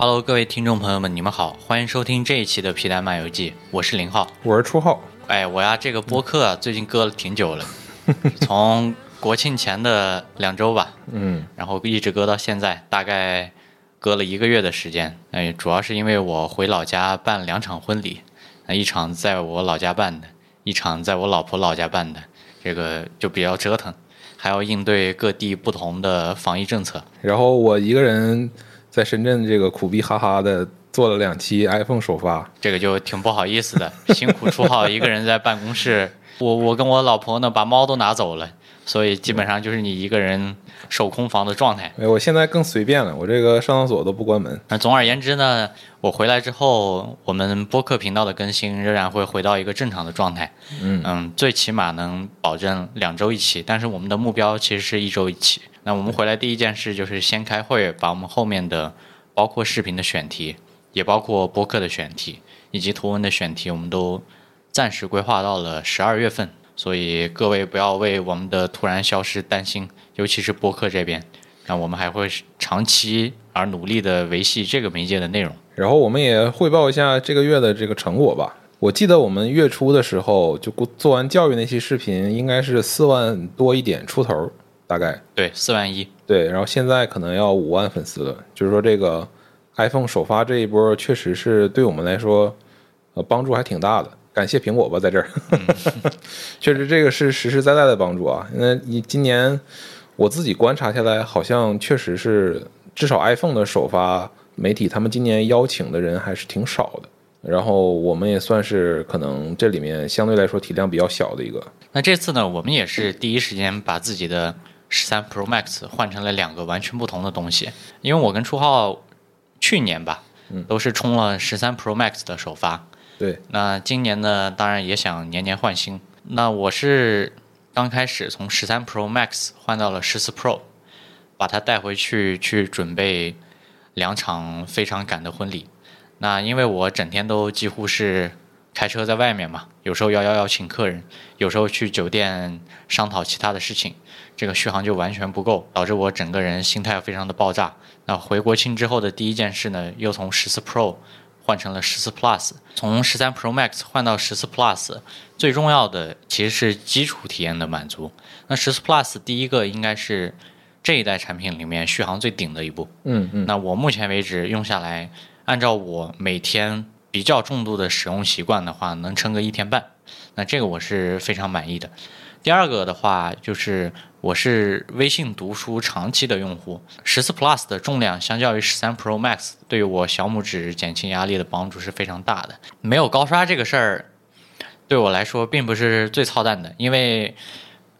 Hello，各位听众朋友们，你们好，欢迎收听这一期的皮蛋漫游记，我是林浩。我是初浩，哎，我呀，这个播客啊最近搁了挺久了，从国庆前的两周吧，嗯，然后一直搁到现在，大概搁了一个月的时间。哎，主要是因为我回老家办两场婚礼，那一场在我老家办的，一场在我老婆老家办的，这个就比较折腾，还要应对各地不同的防疫政策。然后我一个人在深圳这个苦逼哈哈的做了两期 iPhone 首发，这个就挺不好意思的，辛苦初号一个人在办公室，我我跟我老婆呢把猫都拿走了，所以基本上就是你一个人守空房的状态。哎，我现在更随便了，我这个上厕所都不关门。那总而言之呢，我回来之后，我们播客频道的更新仍然会回到一个正常的状态。嗯最起码能保证两周一期，但是我们的目标其实是一周一期。那我们回来第一件事就是先开会，把我们后面的包括视频的选题，也包括播客的选题以及图文的选题，我们都暂时规划到了十二月份。所以各位不要为我们的突然消失担心，尤其是播客这边。那我们还会长期而努力的维系这个媒介的内容。然后我们也汇报一下这个月的这个成果吧。我记得我们月初的时候就做完教育那期视频，应该是四万多一点出头，大概对，四万一，对。然后现在可能要五万粉丝了，就是说这个 iPhone 首发这一波确实是对我们来说，呃，帮助还挺大的。感谢苹果吧，在这儿，确实这个是实实在在的帮助啊。那你今年我自己观察下来，好像确实是至少 iPhone 的首发媒体，他们今年邀请的人还是挺少的。然后我们也算是可能这里面相对来说体量比较小的一个。那这次呢，我们也是第一时间把自己的十三 Pro Max 换成了两个完全不同的东西。因为我跟初浩去年吧，都是冲了十三 Pro Max 的首发。对，那今年呢，当然也想年年换新。那我是刚开始从十三 Pro Max 换到了十四 Pro，把它带回去去准备两场非常赶的婚礼。那因为我整天都几乎是开车在外面嘛，有时候要要要请客人，有时候去酒店商讨其他的事情，这个续航就完全不够，导致我整个人心态非常的爆炸。那回国庆之后的第一件事呢，又从十四 Pro 换成了十四 Plus，从十三 Pro Max 换到十四 Plus，最重要的其实是基础体验的满足。那十四 Plus 第一个应该是这一代产品里面续航最顶的一部。嗯嗯，那我目前为止用下来，按照我每天比较重度的使用习惯的话，能撑个一天半。那这个我是非常满意的。第二个的话，就是我是微信读书长期的用户，十四 Plus 的重量相较于十三 Pro Max，对于我小拇指减轻压力的帮助是非常大的。没有高刷这个事儿，对我来说并不是最操蛋的，因为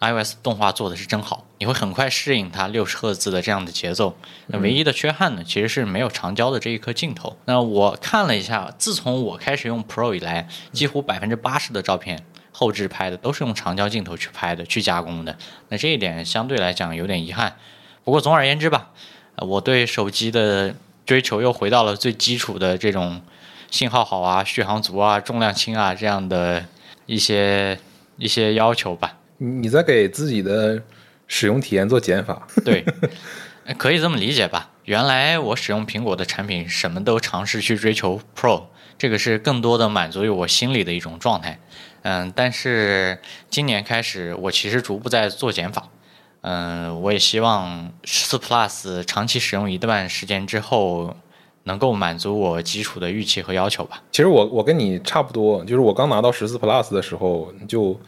iOS 动画做的是真好，你会很快适应它六十赫兹的这样的节奏。那唯一的缺憾呢，其实是没有长焦的这一颗镜头。那我看了一下，自从我开始用 Pro 以来，几乎百分之八十的照片后置拍的都是用长焦镜头去拍的、去加工的。那这一点相对来讲有点遗憾。不过总而言之吧，呃我对手机的追求又回到了最基础的这种信号好啊、续航足啊、重量轻啊这样的一些一些要求吧。你你在给自己的使用体验做减法。对，呃 可以这么理解吧。原来我使用苹果的产品，什么都尝试去追求 Pro，这个是更多的满足于我心里的一种状态。嗯，但是今年开始，我其实逐步在做减法。嗯，我也希望十四 Plus 长期使用一段时间之后，能够满足我基础的预期和要求吧。其实我我跟你差不多，就是我刚拿到十四 Plus 的时候，就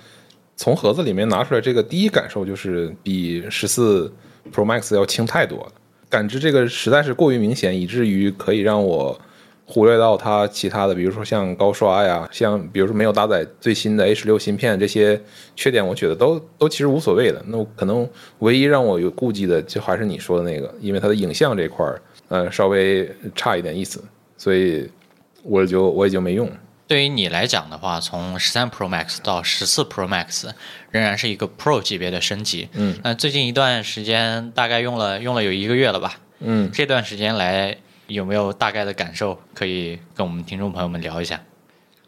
从盒子里面拿出来，这个第一感受就是比十四 Pro Max 要轻太多了，感知这个实在是过于明显，以至于可以让我忽略到它其他的，比如说像高刷呀，像比如说没有搭载最新的 A 十六芯片这些缺点，我觉得都都其实无所谓的。那可能唯一让我有顾忌的，就还是你说的那个，因为它的影像这块儿，呃，稍微差一点意思，所以我就我也就没用。对于你来讲的话，从十三 Pro Max 到十四 Pro Max 仍然是一个 Pro 级别的升级。嗯，那最近一段时间大概用了用了有一个月了吧？嗯，这段时间来有没有大概的感受？可以跟我们听众朋友们聊一下。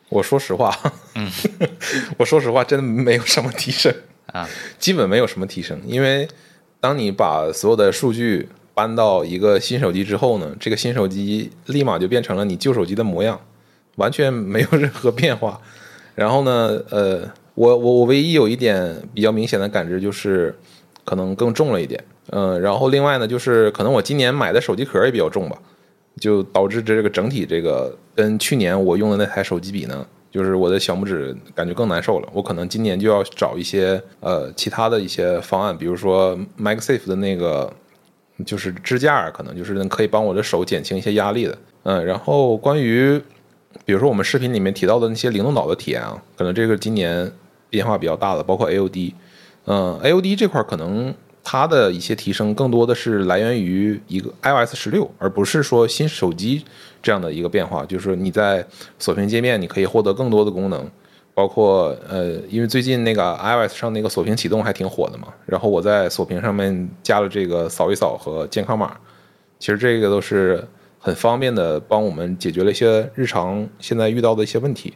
我说实话，嗯，我说实话，真的没有什么提升啊，基本没有什么提升，因为当你把所有的数据搬到一个新手机之后呢，这个新手机立马就变成了你旧手机的模样，完全没有任何变化。然后呢，呃，我我我唯一有一点比较明显的感知就是，可能更重了一点。嗯、然后另外呢，就是可能我今年买的手机壳也比较重吧，就导致这个整体这个跟去年我用的那台手机比呢，就是我的小拇指感觉更难受了。我可能今年就要找一些呃其他的一些方案，比如说 MagSafe 的那个就是支架，可能就是可以帮我的手减轻一些压力的。嗯，然后关于比如说我们视频里面提到的那些灵动岛的体验啊，可能这个今年变化比较大的，包括 AOD。嗯，AOD 这块可能它的一些提升更多的是来源于一个 iOS 十六，而不是说新手机这样的一个变化。就是你在锁屏界面你可以获得更多的功能，包括呃，因为最近那个 iOS 上那个锁屏启动还挺火的嘛，然后我在锁屏上面加了这个扫一扫和健康码，其实这个都是很方便的，帮我们解决了一些日常现在遇到的一些问题。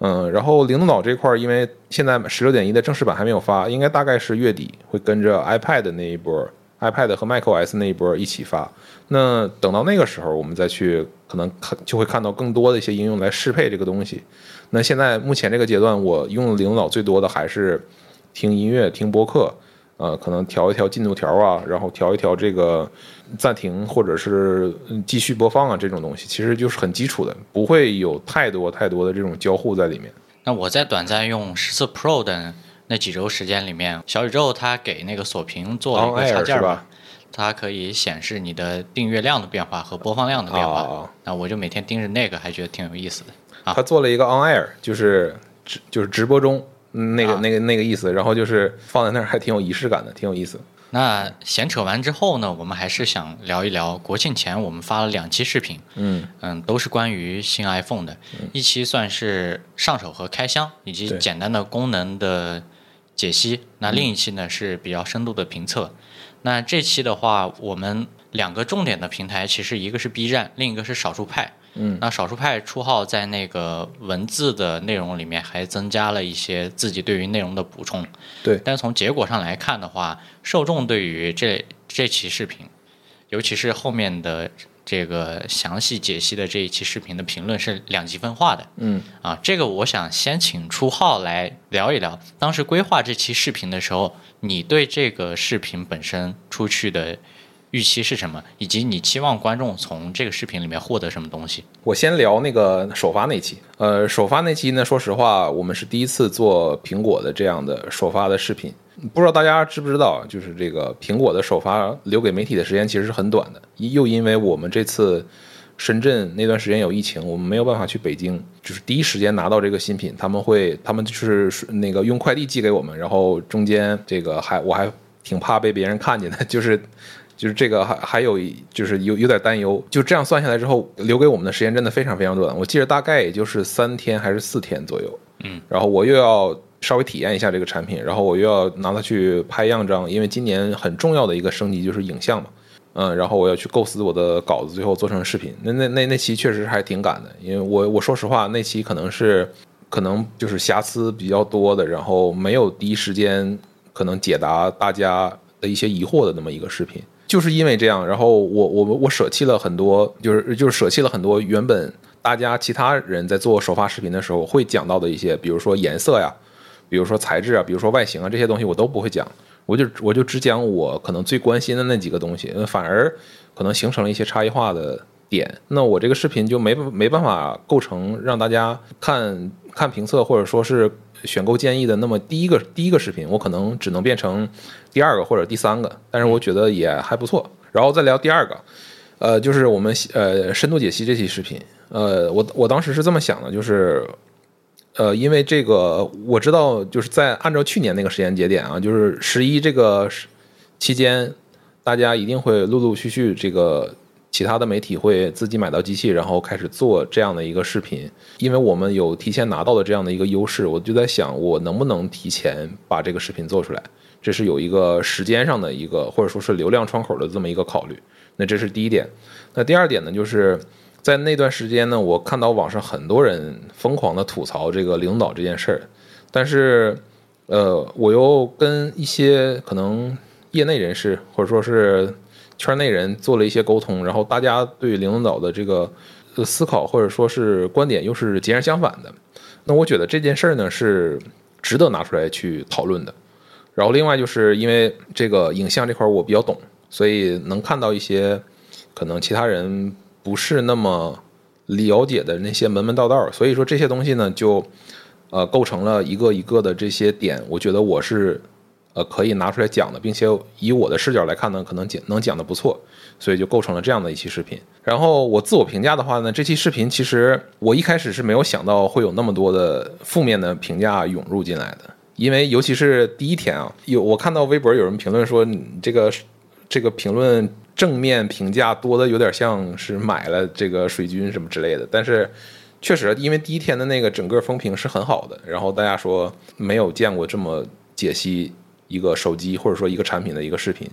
嗯，然后灵动岛这块儿，因为现在十六点一的正式版还没有发，应该大概是月底会跟着 iPad 那一波，iPad 和 macOS 那一波一起发。那等到那个时候，我们再去可能看就会看到更多的一些应用来适配这个东西。那现在目前这个阶段，我用灵动岛最多的还是听音乐、听播客，呃，可能调一调进度条啊，然后调一调这个暂停或者是嗯继续播放啊这种东西，其实就是很基础的，不会有太多太多的这种交互在里面。那我在短暂用十四 Pro 的那几周时间里面，小宇宙它给那个锁屏做了一个插件儿吧，它可以显示你的订阅量的变化和播放量的变化。啊那我就每天盯着那个，还觉得挺有意思的。啊它做了一个 on air，就是直就是直播中嗯那个、啊那个那个意思，然后就是放在那儿还挺有仪式感的，挺有意思。那闲扯完之后呢，我们还是想聊一聊国庆前我们发了两期视频，嗯嗯，都是关于新 iPhone 的，一期算是上手和开箱以及简单的功能的解析，那另一期呢是比较深度的评测。那这期的话，我们两个重点的平台，其实一个是 B 站，另一个是少数派。嗯那少数派出号在那个文字的内容里面还增加了一些自己对于内容的补充。对但是从结果上来看的话，受众对于这这期视频，尤其是后面的这个详细解析的这一期视频的评论是两极分化的。嗯啊，这个我想先请初号来聊一聊，当时规划这期视频的时候，你对这个视频本身出去的预期是什么，以及你期望观众从这个视频里面获得什么东西？我先聊那个首发那期。呃，首发那期呢，说实话，我们是第一次做苹果的这样的首发的视频。不知道大家知不知道，就是这个苹果的首发留给媒体的时间其实是很短的，又因为我们这次深圳那段时间有疫情，我们没有办法去北京，就是第一时间拿到这个新品，他们会他们就是那个用快递寄给我们，然后中间这个还我还挺怕被别人看见的，就是就是这个还还有就是有有点担忧，就这样算下来之后，留给我们的时间真的非常非常短。我记得大概也就是三天还是四天左右，嗯，然后我又要稍微体验一下这个产品，然后我又要拿它去拍样张，因为今年很重要的一个升级就是影像嘛，嗯，然后我要去构思我的稿子，最后做成视频。那那那那期确实还挺赶的，因为我我说实话，那期可能是可能就是瑕疵比较多的，然后没有第一时间可能解答大家的一些疑惑的那么一个视频。就是因为这样，然后我我我舍弃了很多，就是就是舍弃了很多原本大家其他人在做首发视频的时候会讲到的一些，比如说颜色呀，比如说材质啊，比如说外形啊这些东西我都不会讲，我就我就只讲我可能最关心的那几个东西，反而可能形成了一些差异化的点。那我这个视频就没没办法构成让大家看看评测或者说是选购建议的那么第一个第一个视频，我可能只能变成第二个或者第三个，但是我觉得也还不错。然后再聊第二个，呃，就是我们呃深度解析这期视频，呃，我我当时是这么想的，就是呃，因为这个我知道，就是在按照去年那个时间节点啊，就是十一这个期间，大家一定会陆陆续续这个其他的媒体会自己买到机器，然后开始做这样的一个视频。因为我们有提前拿到的这样的一个优势，我就在想，我能不能提前把这个视频做出来？这是有一个时间上的一个，或者说是流量窗口的这么一个考虑。那这是第一点。那第二点呢，就是在那段时间呢，我看到网上很多人疯狂的吐槽这个领导这件事儿，但是呃，我又跟一些可能业内人士或者说是圈内人做了一些沟通，然后大家对灵动岛的这个思考或者说是观点又是截然相反的。那我觉得这件事儿呢是值得拿出来去讨论的。然后另外就是因为这个影像这块我比较懂，所以能看到一些可能其他人不是那么了解的那些门门道道，所以说这些东西呢就呃构成了一个一个的这些点，我觉得我是呃可以拿出来讲的，并且以我的视角来看呢，可能讲能讲的不错，所以就构成了这样的一期视频。然后我自我评价的话呢，这期视频其实我一开始是没有想到会有那么多的负面的评价涌入进来的。因为尤其是第一天啊，有我看到微博有人评论说，你这个这个评论正面评价多的有点像是买了这个水军什么之类的。但是确实，因为第一天的那个整个风评是很好的，然后大家说没有见过这么解析一个手机或者说一个产品的一个视频。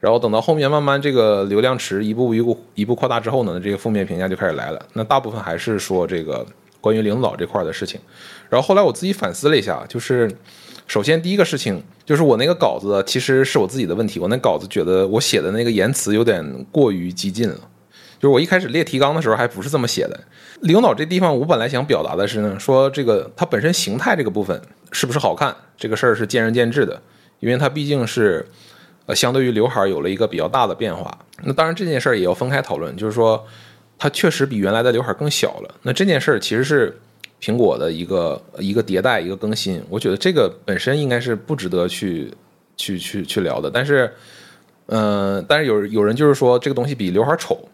然后等到后面慢慢这个流量池一步一步一步扩大之后呢，这个负面评价就开始来了。那大部分还是说这个关于领导这块的事情。然后后来我自己反思了一下，就是首先第一个事情就是我那个稿子其实是我自己的问题，我那稿子觉得我写的那个言辞有点过于激进了。就是我一开始列提纲的时候还不是这么写的。领导这地方我本来想表达的是呢，说这个它本身形态这个部分是不是好看，这个事儿是见仁见智的，因为它毕竟是呃相对于刘海有了一个比较大的变化。那当然这件事儿也要分开讨论，就是说它确实比原来的刘海更小了。那这件事儿其实是。苹果的一个一个迭代一个更新，我觉得这个本身应该是不值得去去去去聊的。但是，嗯，但是有有人就是说这个东西比刘海丑，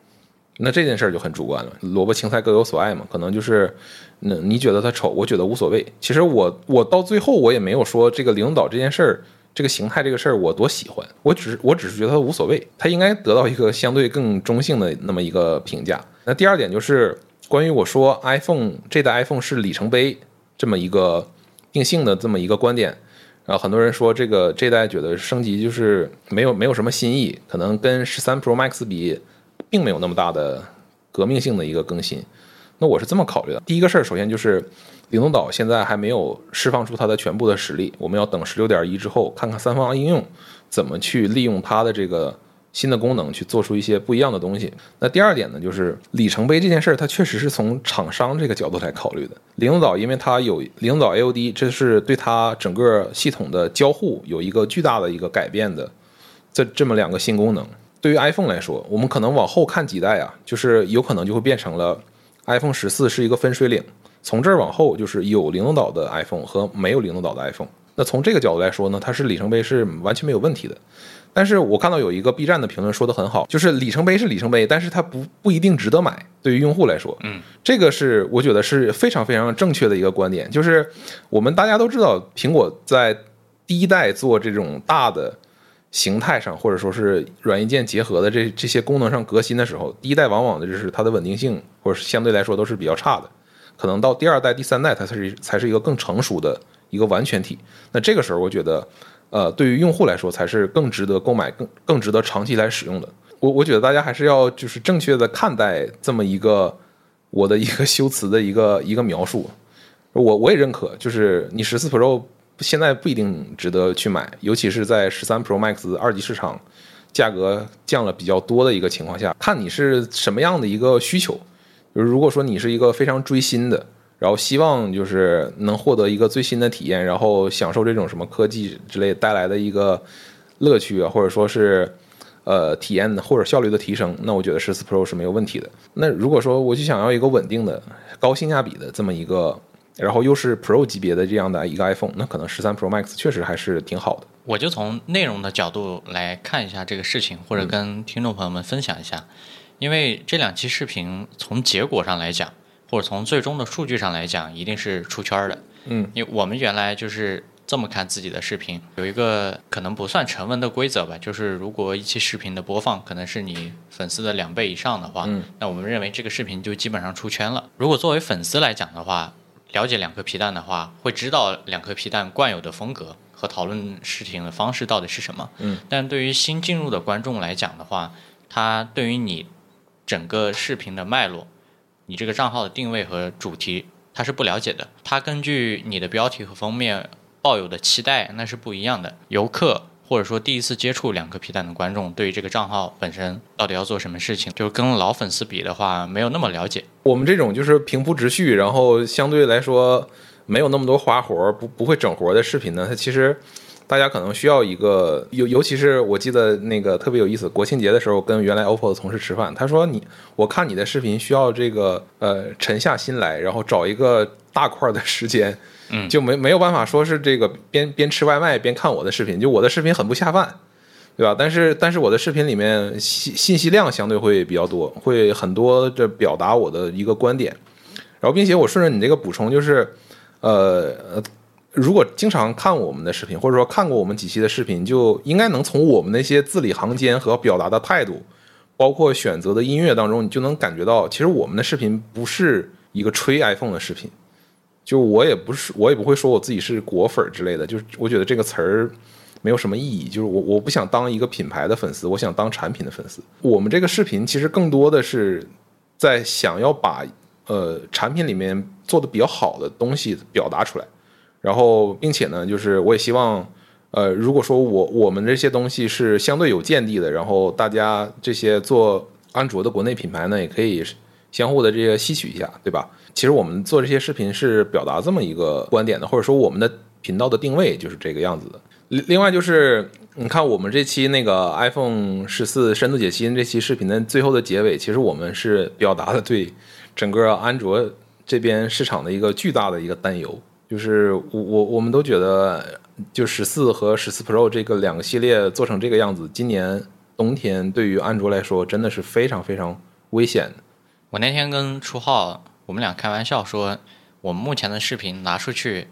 那这件事儿就很主观了。萝卜青菜各有所爱嘛，可能就是那你觉得它丑，我觉得无所谓。其实我我到最后我也没有说这个领导这件事儿这个形态这个事儿我多喜欢，我只是我只是觉得它无所谓，它应该得到一个相对更中性的那么一个评价。那第二点就是。关于我说 iPhone 这代 iPhone 是里程碑这么一个定性的这么一个观点，然后很多人说这个这代觉得升级就是没有没有什么新意，可能跟十三 Pro Max 比，并没有那么大的革命性的一个更新。那我是这么考虑的：第一个事儿，首先就是灵动岛现在还没有释放出它的全部的实力，我们要等十六点一之后，看看三方应用怎么去利用它的这个。新的功能去做出一些不一样的东西。那第二点呢，就是里程碑这件事儿，它确实是从厂商这个角度来考虑的。灵动岛因为它有灵动岛 AOD，这是对它整个系统的交互有一个巨大的一个改变的。这这么两个新功能，对于 iPhone 来说，我们可能往后看几代啊，就是有可能就会变成了 iPhone 十四是一个分水岭。从这儿往后，就是有灵动岛的 iPhone 和没有灵动岛的 iPhone。那从这个角度来说呢，它是里程碑是完全没有问题的。但是我看到有一个 B 站的评论说的很好，就是里程碑是里程碑，但是它不不一定值得买。对于用户来说，嗯，这个是我觉得是非常非常正确的一个观点。就是我们大家都知道，苹果在第一代做这种大的形态上，或者说是软硬件结合的这这些功能上革新的时候，第一代往往的就是它的稳定性，或者是相对来说都是比较差的。可能到第二代、第三代，它才是才是一个更成熟的一个完全体。那这个时候，我觉得。呃，对于用户来说，才是更值得购买、更更值得长期来使用的。我我觉得大家还是要就是正确的看待这么一个我的一个 修辞的一个一个描述。我我也认可，就是你十四 Pro 现在不一定值得去买，尤其是在十三 Pro Max 二级市场价格降了比较多的一个情况下，看你是什么样的一个需求。就是如果说你是一个非常追新的。然后希望就是能获得一个最新的体验，然后享受这种什么科技之类带来的一个乐趣啊，或者说是呃体验或者效率的提升，那我觉得十四 Pro 是没有问题的。那如果说我就想要一个稳定的、高性价比的这么一个，然后又是 Pro 级别的这样的一个 iPhone，那可能十三 Pro Max 确实还是挺好的。我就从内容的角度来看一下这个事情，或者跟听众朋友们分享一下，因为这两期视频从结果上来讲。或者从最终的数据上来讲，一定是出圈的。嗯，因为我们原来就是这么看自己的视频，有一个可能不算成文的规则吧，就是如果一期视频的播放可能是你粉丝的两倍以上的话，那我们认为这个视频就基本上出圈了。如果作为粉丝来讲的话，了解两颗皮蛋的话，会知道两颗皮蛋惯有的风格和讨论事情的方式到底是什么。嗯，但对于新进入的观众来讲的话，他对于你整个视频的脉络。你这个账号的定位和主题，他是不了解的。他根据你的标题和封面抱有的期待，那是不一样的。游客或者说第一次接触两个皮蛋的观众，对于这个账号本身到底要做什么事情，就是跟老粉丝比的话，没有那么了解。我们这种就是平铺直叙，然后相对来说没有那么多花活儿，不不会整活儿的视频呢，它其实大家可能需要一个，尤尤其是我记得那个特别有意思，国庆节的时候跟原来 OPPO 的同事吃饭，他说你我看你的视频需要这个呃沉下心来，然后找一个大块儿的时间。嗯就没没有办法说是这个边边吃外卖边看我的视频，就我的视频很不下饭，对吧？但是但是我的视频里面信信息量相对会比较多，会很多的表达我的一个观点，然后并且我顺着你这个补充，就是呃呃，如果经常看我们的视频，或者说看过我们几期的视频，就应该能从我们那些字里行间和表达的态度，包括选择的音乐当中，你就能感觉到，其实我们的视频不是一个吹 iPhone 的视频。就我也不是，我也不会说我自己是果粉之类的，就是我觉得这个词儿没有什么意义。就是我我不想当一个品牌的粉丝，我想当产品的粉丝。我们这个视频其实更多的是在想要把呃产品里面做的比较好的东西表达出来，然后并且呢，就是我也希望呃，如果说我我们这些东西是相对有见地的，然后大家这些做安卓的国内品牌呢，也可以相互的这些吸取一下，对吧？其实我们做这些视频是表达这么一个观点的，或者说我们的频道的定位就是这个样子的。另另外就是，你看我们这期那个 iPhone 十四深度解析这期视频的最后的结尾，其实我们是表达了对整个安卓这边市场的一个巨大的一个担忧，就是我我我们都觉得，就十四和十四 Pro 这个两个系列做成这个样子，今年冬天对于安卓来说真的是非常非常危险的。我那天跟初浩，我们俩开玩笑说，我们目前的视频拿出去，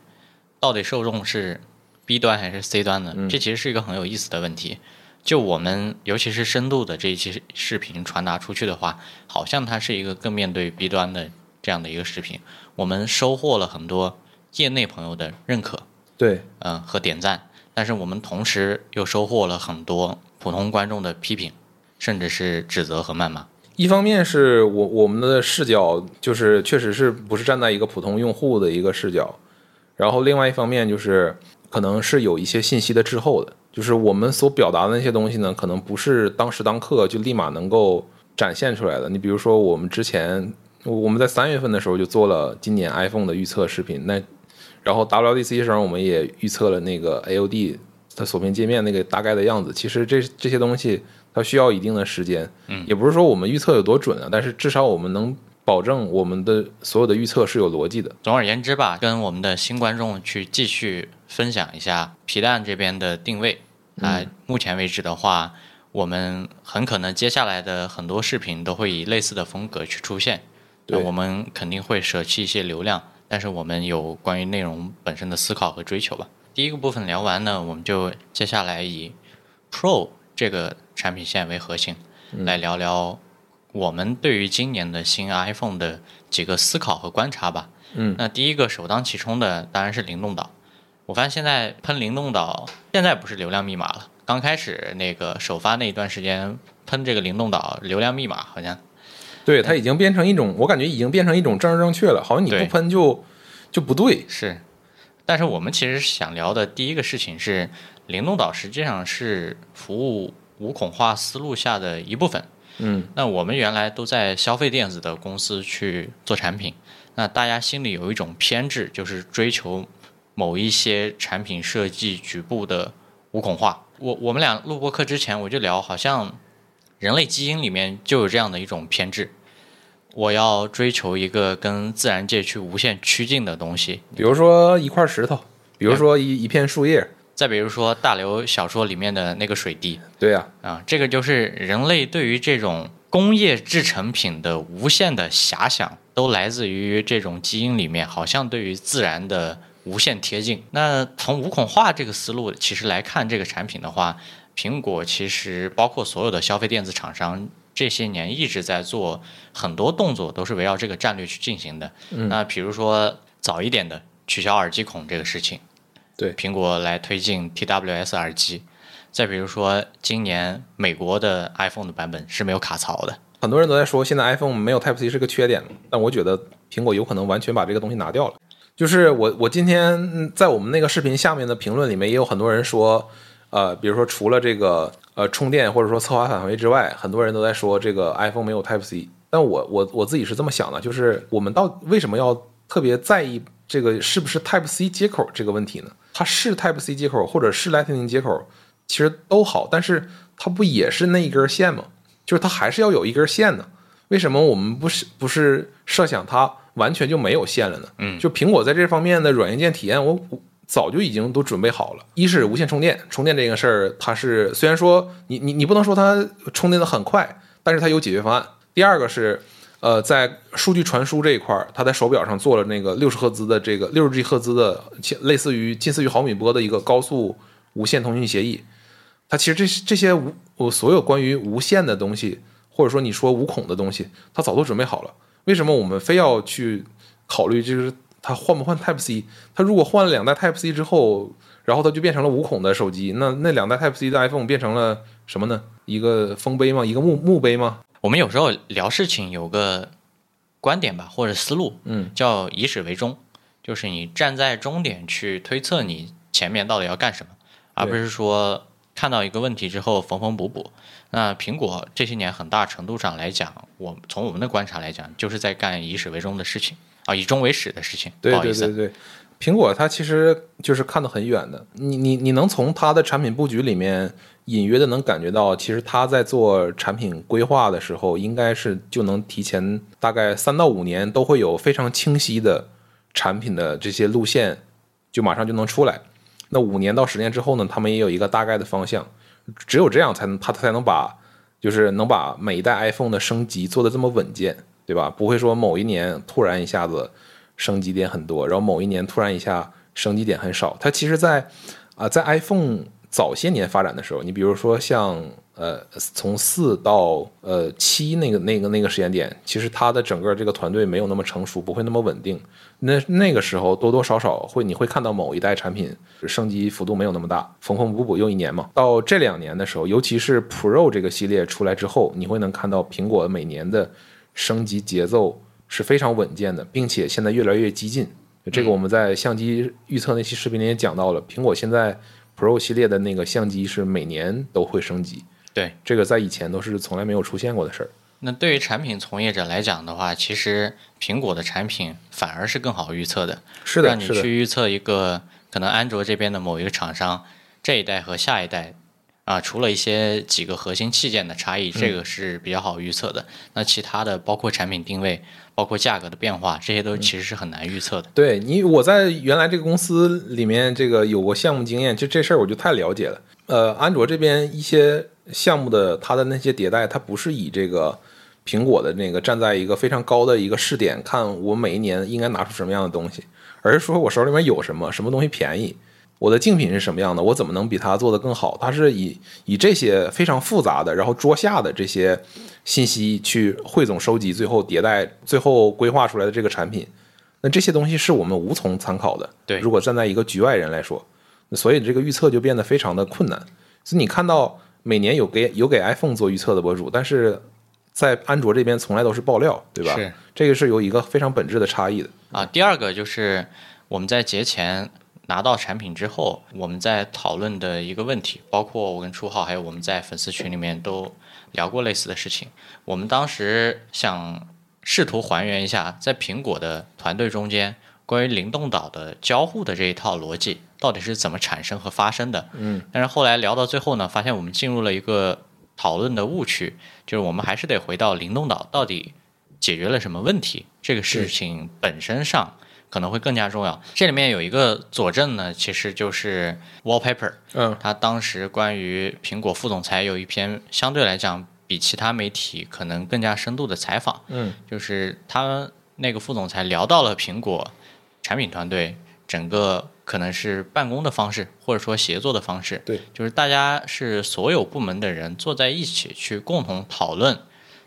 到底受众是 B 端还是 C 端的？这其实是一个很有意思的问题。就我们尤其是深度的这一期视频传达出去的话，好像它是一个更面对 B 端的这样的一个视频，我们收获了很多业内朋友的认可，对，嗯、和点赞，但是我们同时又收获了很多普通观众的批评，甚至是指责和谩骂。一方面是我我们的视角就是确实是不是站在一个普通用户的一个视角，然后另外一方面就是可能是有一些信息的滞后的，就是我们所表达的那些东西呢，可能不是当时当刻就立马能够展现出来的。你比如说我们之前我们在三月份的时候就做了今年 iPhone 的预测视频，那然后 WDC 上我们也预测了那个 AOD 它锁屏界面那个大概的样子。其实这这些东西它需要一定的时间，嗯，也不是说我们预测有多准啊，但是至少我们能保证我们的所有的预测是有逻辑的。总而言之吧，跟我们的新观众去继续分享一下皮蛋这边的定位。啊、目前为止的话，我们很可能接下来的很多视频都会以类似的风格去出现。那对我们肯定会舍弃一些流量，但是我们有关于内容本身的思考和追求吧。第一个部分聊完呢，我们就接下来以 Pro 这个产品线为核心，来聊聊我们对于今年的新 iPhone 的几个思考和观察吧。嗯，那第一个首当其冲的当然是灵动岛。我发现现在喷灵动岛，现在不是流量密码了。刚开始那个首发那一段时间喷这个灵动岛流量密码，好像对，它已经变成一种，我感觉已经变成一种政治正确了，好像你不喷就就不对。是。但是我们其实想聊的第一个事情是，灵动岛实际上是服务无孔化思路下的一部分。嗯，那我们原来都在消费电子的公司去做产品，那大家心里有一种偏执，就是追求某一些产品设计局部的无孔化。我我们俩录播课之前我就聊，好像人类基因里面就有这样的一种偏执，我要追求一个跟自然界去无限趋近的东西。比如说一块石头，比如说一一片树叶，再比如说大刘小说里面的那个水滴，对呀、啊，这个就是人类对于这种工业制成品的无限的遐想，都来自于这种基因里面，好像对于自然的无限贴近。那从无孔化这个思路，其实来看这个产品的话，苹果其实包括所有的消费电子厂商。这些年一直在做很多动作，都是围绕这个战略去进行的。那比如说早一点的取消耳机孔这个事情，对苹果来推进 TWS 耳机，再比如说，今年美国的 iPhone 的版本是没有卡槽的。很多人都在说现在 iPhone 没有 Type C 是个缺点，但我觉得苹果有可能完全把这个东西拿掉了。就是我我今天嗯在我们那个视频下面的评论里面也有很多人说，呃，比如说除了这个呃充电或者说侧滑返回之外，很多人都在说这个 iPhone 没有 Type C。但我我我自己是这么想的，就是我们到为什么要特别在意这个是不是 Type C 接口这个问题呢？它是 Type C 接口或者是 Lightning 接口，其实都好，但是它不也是那一根线吗？就是它还是要有一根线呢。为什么我们不是不是设想它完全就没有线了呢？嗯就苹果在这方面的软硬件体验，我我早就已经都准备好了。一是无线充电，充电这个事儿，它是虽然说你你你不能说它充电的很快，但是它有解决方案。第二个是，呃，在数据传输这一块儿，它在手表上做了那个六十赫兹的这个六十 G 赫兹的，类似于近似于毫米波的一个高速无线通讯协议。它其实这这些无我所有关于无线的东西，或者说你说无孔的东西，它早都准备好了。为什么我们非要去考虑就是它换不换 Type C？它如果换了两代 Type C 之后，然后它就变成了无孔的手机，那那两代 Type C 的 iPhone 变成了什么呢？一个丰碑吗？一个墓墓碑吗？我们有时候聊事情有个观点吧，或者思路，嗯，叫以始为终，就是你站在终点去推测你前面到底要干什么，而不是说看到一个问题之后缝缝补补。那苹果这些年很大程度上来讲，我从我们的观察来讲，就是在干以始为终的事情啊，以终为始的事情。对对对对，苹果它其实就是看得很远的，你你你能从它的产品布局里面隐约的能感觉到，其实它在做产品规划的时候，应该是就能提前大概三到五年都会有非常清晰的产品的这些路线，就马上就能出来。那五年到十年之后呢，他们也有一个大概的方向，只有这样才能它才能把就是能把每一代 iPhone 的升级做得这么稳健，对吧？不会说某一年突然一下子升级点很多，然后某一年突然一下升级点很少。它其实在，啊、在 iPhone 早些年发展的时候，你比如说像呃从四到呃七那个那个那个时间点，其实它的整个这个团队没有那么成熟，不会那么稳定。那那个时候多多少少会你会看到某一代产品升级幅度没有那么大，缝缝补补又一年嘛。到这两年的时候，尤其是 Pro 这个系列出来之后，你会能看到苹果每年的升级节奏是非常稳健的，并且现在越来越激进。这个我们在相机预测那期视频里也讲到了，苹果现在 Pro 系列的那个相机是每年都会升级，对。这个在以前都是从来没有出现过的事儿。那对于产品从业者来讲的话，其实苹果的产品反而是更好预测的。是的，让你，去预测一个可能安卓这边的某一个厂商这一代和下一代啊，除了一些几个核心器件的差异，这个是比较好预测的。那其他的包括产品定位、包括价格的变化，这些都其实是很难预测的。对你，我在原来这个公司里面，这个有过项目经验，就这事儿我就太了解了。呃，安卓这边一些项目的它的那些迭代，它不是以这个苹果的那个站在一个非常高的一个试点，看我每一年应该拿出什么样的东西，而是说我手里面有什么，什么东西便宜，我的竞品是什么样的，我怎么能比它做得更好？它是以以这些非常复杂的，然后桌下的这些信息去汇总收集，最后迭代，最后规划出来的这个产品。那这些东西是我们无从参考的。对如果站在一个局外人来说，那所以这个预测就变得非常的困难。所以你看到每年有给有给 iPhone 做预测的博主，但是在安卓这边从来都是爆料，对吧？是这个是有一个非常本质的差异的。啊，第二个就是我们在节前拿到产品之后，我们在讨论的一个问题，包括我跟初浩还有我们在粉丝群里面都聊过类似的事情。我们当时想试图还原一下，在苹果的团队中间，关于灵动岛的交互的这一套逻辑到底是怎么产生和发生的。嗯，但是后来聊到最后呢，发现我们进入了一个讨论的误区，就是我们还是得回到灵动岛到底解决了什么问题这个事情本身上可能会更加重要。这里面有一个佐证呢，其实就是 Wallpaper，嗯。他当时关于苹果副总裁有一篇相对来讲比其他媒体可能更加深度的采访，嗯。就是他那个副总裁聊到了苹果产品团队整个可能是办公的方式，或者说协作的方式，对，就是大家是所有部门的人坐在一起去共同讨论，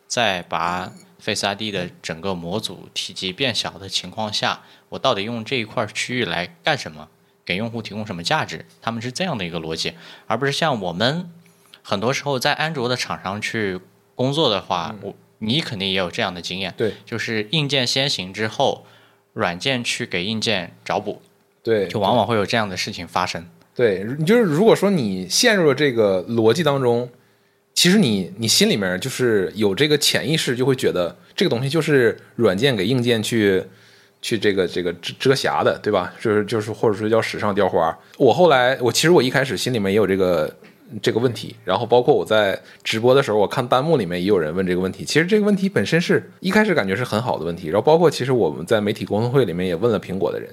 在把 Face ID 的整个模组体积变小的情况下，我到底用这一块区域来干什么，给用户提供什么价值？他们是这样的一个逻辑，而不是像我们很多时候在安卓的厂商去工作的话，我你肯定也有这样的经验，对就是硬件先行之后，软件去给硬件找补，对，就往往会有这样的事情发生。对，你就是如果说你陷入了这个逻辑当中，其实你你心里面就是有这个潜意识，就会觉得这个东西就是软件给硬件去去这个这个遮遮瑕的，对吧？就是就是或者说叫史上雕花。我后来我其实我一开始心里面也有这个这个问题，然后包括我在直播的时候，我看弹幕里面也有人问这个问题。其实这个问题本身是一开始感觉是很好的问题，然后包括其实我们在媒体沟通会里面也问了苹果的人。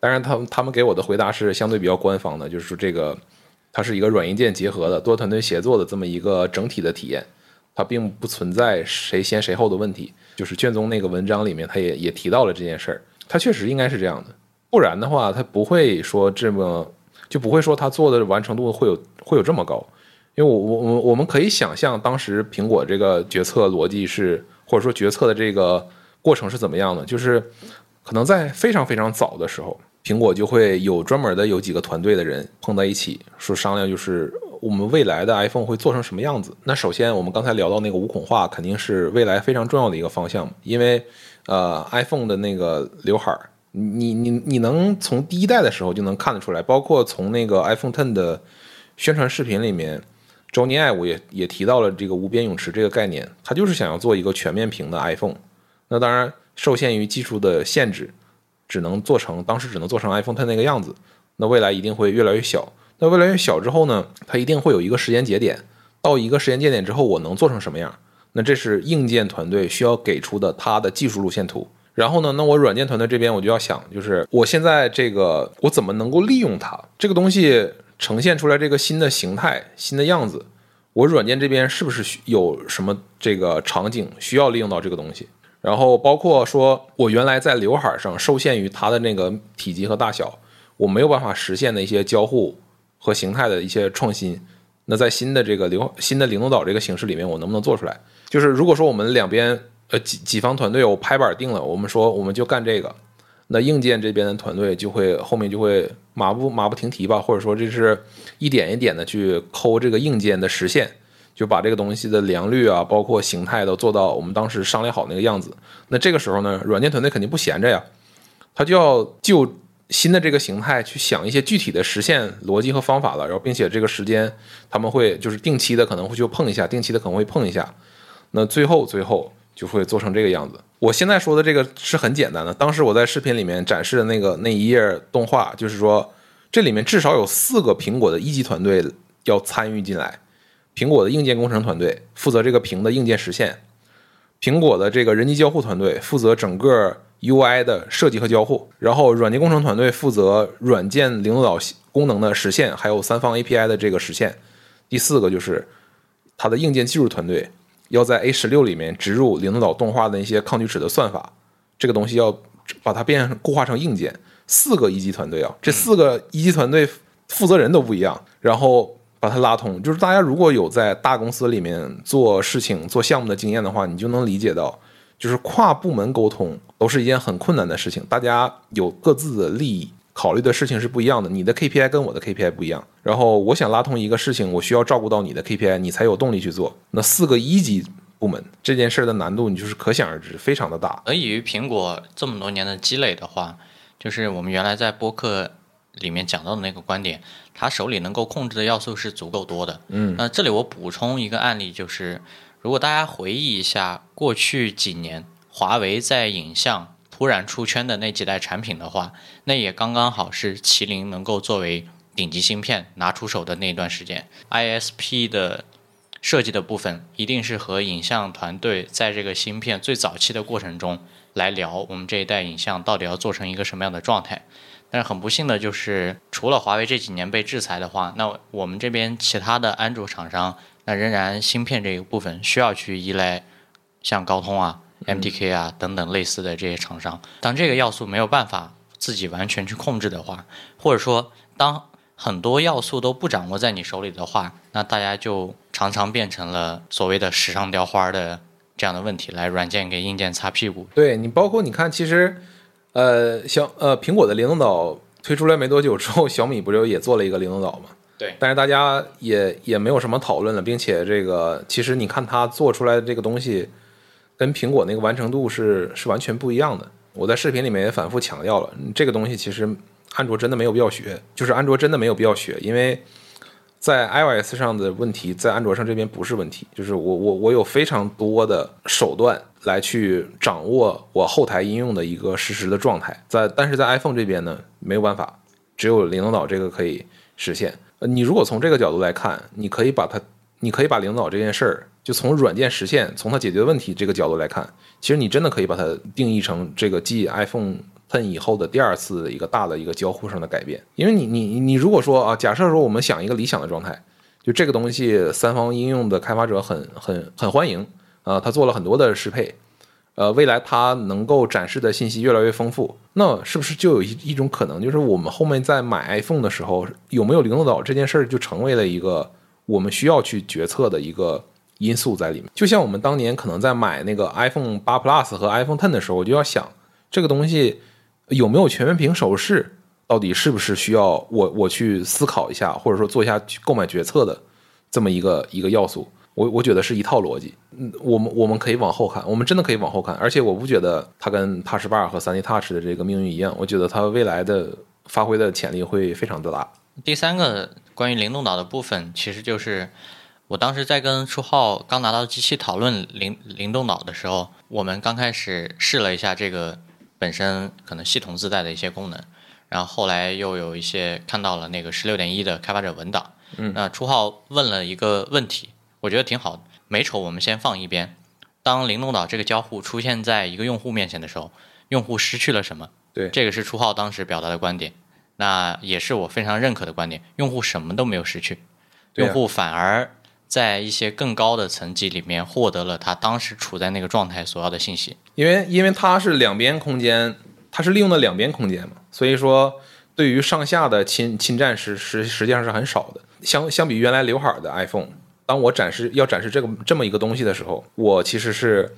当然，他们他们给我的回答是相对比较官方的，就是说这个它是一个软硬件结合的多团队协作的这么一个整体的体验，它并不存在谁先谁后的问题。就是卷宗那个文章里面，他也也提到了这件事儿，它确实应该是这样的，不然的话，他不会说这么就不会说他做的完成度会有会有这么高。因为我我我我们可以想象当时苹果这个决策逻辑是，或者说决策的这个过程是怎么样的，就是可能在非常非常早的时候。苹果就会有专门的有几个团队的人碰在一起，说商量，就是我们未来的 iPhone 会做成什么样子。那首先，我们刚才聊到那个无孔化，肯定是未来非常重要的一个方向，因为呃，iPhone 的那个刘海儿，你你你能从第一代的时候就能看得出来，包括从那个 iPhone Ten 的宣传视频里面，周尼艾武也也提到了这个无边泳池这个概念，他就是想要做一个全面屏的 iPhone。那当然受限于技术的限制。只能做成当时只能做成 iPhone Ten 那个样子，那未来一定会越来越小。那越来越小之后呢，它一定会有一个时间节点，到一个时间节点之后，我能做成什么样？那这是硬件团队需要给出的它的技术路线图。然后呢，那我软件团队这边我就要想，就是我现在这个我怎么能够利用它这个东西呈现出来这个新的形态、新的样子？我软件这边是不是有什么这个场景需要利用到这个东西？然后包括说，我原来在刘海上受限于它的那个体积和大小，我没有办法实现的一些交互和形态的一些创新。那在新的这个刘新的灵动岛这个形式里面，我能不能做出来？就是如果说我们两边呃几几方团队，我拍板定了，我们说我们就干这个，那硬件这边的团队就会后面就会马不马不停蹄吧，或者说这是一点一点的去抠这个硬件的实现。就把这个东西的良率啊，包括形态都做到我们当时商量好那个样子。那这个时候呢，软件团队肯定不闲着呀，他就要就新的这个形态去想一些具体的实现逻辑和方法了。然后，并且这个时间他们会就是定期的可能会去碰一下，定期的可能会碰一下。那最后最后就会做成这个样子。我现在说的这个是很简单的。当时我在视频里面展示的那个那一页动画，就是说这里面至少有四个苹果的一级团队要参与进来。苹果的硬件工程团队负责这个屏的硬件实现，苹果的这个人机交互团队负责整个 UI 的设计和交互，然后软件工程团队负责软件领导功能的实现，还有三方 API 的这个实现。第四个就是它的硬件技术团队要在 A 十六里面植入灵动岛动画的一些抗锯齿的算法，这个东西要把它变固化成硬件。四个一级团队啊，这四个一级团队负责人都不一样，然后。把它拉通，就是大家如果有在大公司里面做事情、做项目的经验的话，你就能理解到，就是跨部门沟通都是一件很困难的事情。大家有各自的利益，考虑的事情是不一样的。你的 KPI 跟我的 KPI 不一样，然后我想拉通一个事情，我需要照顾到你的 KPI，你才有动力去做。那四个一级部门这件事儿的难度，你就是可想而知，非常的大。而以于苹果这么多年的积累的话，就是我们原来在播客。里面讲到的那个观点，他手里能够控制的要素是足够多的。嗯，那这里我补充一个案例，就是如果大家回忆一下过去几年华为在影像突然出圈的那几代产品的话，那也刚刚好是麒麟能够作为顶级芯片拿出手的那段时间。ISP 的设计的部分一定是和影像团队在这个芯片最早期的过程中来聊，我们这一代影像到底要做成一个什么样的状态。但是很不幸的就是，除了华为这几年被制裁的话，那我们这边其他的安卓厂商，那仍然芯片这一部分需要去依赖像高通啊、MTK 啊等等类似的这些厂商。当这个要素没有办法自己完全去控制的话，或者说当很多要素都不掌握在你手里的话，那大家就常常变成了所谓的时尚雕花的这样的问题，来软件给硬件擦屁股。对你，包括你看，其实。呃，小呃，苹果的灵动岛推出来没多久之后，小米不就也做了一个灵动岛吗？对。但是大家也也没有什么讨论了，并且这个其实你看它做出来的这个东西，跟苹果那个完成度是是完全不一样的。我在视频里面也反复强调了，这个东西其实安卓真的没有必要学，就是安卓真的没有必要学，因为在 iOS 上的问题，在安卓上这边不是问题，就是我我我有非常多的手段来去掌握我后台应用的一个实时的状态，在但是在 iPhone 这边呢没有办法，只有灵动岛这个可以实现。呃，你如果从这个角度来看，你可以把它，你可以把领导这件事儿，就从软件实现，从它解决问题这个角度来看，其实你真的可以把它定义成这个继 iPhone。Ten 以后的第二次一个大的一个交互上的改变，因为你你你如果说啊，假设说我们想一个理想的状态，就这个东西三方应用的开发者很很很欢迎啊，他做了很多的适配，呃，未来它能够展示的信息越来越丰富，那是不是就有一一种可能，就是我们后面在买 iPhone 的时候，有没有灵动岛这件事儿就成为了一个我们需要去决策的一个因素在里面？就像我们当年可能在买那个 iPhone 八 Plus 和 iPhone Ten 的时候，我就要想这个东西。有没有全面屏手势？到底是不是需要我我去思考一下，或者说做一下购买决策的这么一个一个要素？我我觉得是一套逻辑。嗯，我们我们可以往后看，我们真的可以往后看。而且我不觉得它跟 Touch Bar 和三 D Touch 的这个命运一样，我觉得它未来的发挥的潜力会非常的大。第三个关于灵动岛的部分，其实就是我当时在跟初号刚拿到机器讨论灵灵动岛的时候，我们刚开始试了一下这个。本身可能系统自带的一些功能，然后后来又有一些看到了那个十六点一的开发者文档，嗯，那初号问了一个问题，我觉得挺好的，美丑我们先放一边。当灵动岛这个交互出现在一个用户面前的时候，用户失去了什么？对，这个是初号当时表达的观点，那也是我非常认可的观点。用户什么都没有失去，用户反而。在一些更高的层级里面，获得了他当时处在那个状态所要的信息。因为，因为它是两边空间，它是利用的两边空间嘛，所以说对于上下的侵侵占实实实际上是很少的。相相比原来刘海的 iPhone，当我展示要展示这个这么一个东西的时候，我其实是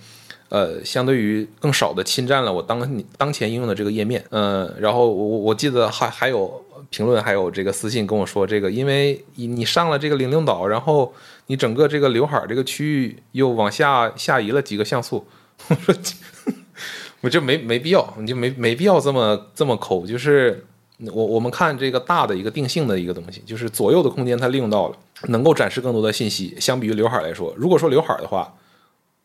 呃相对于更少的侵占了我当当前应用的这个页面。嗯，然后我我记得还还有评论，还有这个私信跟我说这个，因为你你上了这个零零岛，然后。你整个这个刘海这个区域又往下下移了几个像素，我说，我就没没必要，你就没没必要这么这么抠。就是我我们看这个大的一个定性的一个东西，就是左右的空间它利用到了，能够展示更多的信息。相比于刘海来说，如果说刘海的话，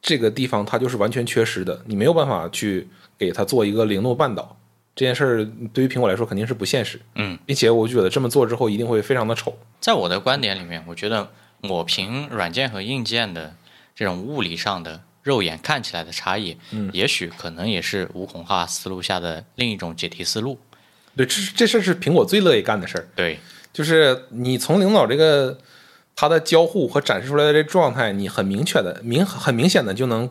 这个地方它就是完全缺失的，你没有办法去给它做一个零度半岛。这件事儿对于苹果来说肯定是不现实，嗯，并且我觉得这么做之后一定会非常的丑。在我的观点里面，我觉得。抹平软件和硬件的这种物理上的肉眼看起来的差异，嗯，也许可能也是无孔化思路下的另一种解题思路。对，这这事儿是苹果最乐意干的事儿。对，就是你从领导这个他的交互和展示出来的这状态，你很明确的明很明显的就能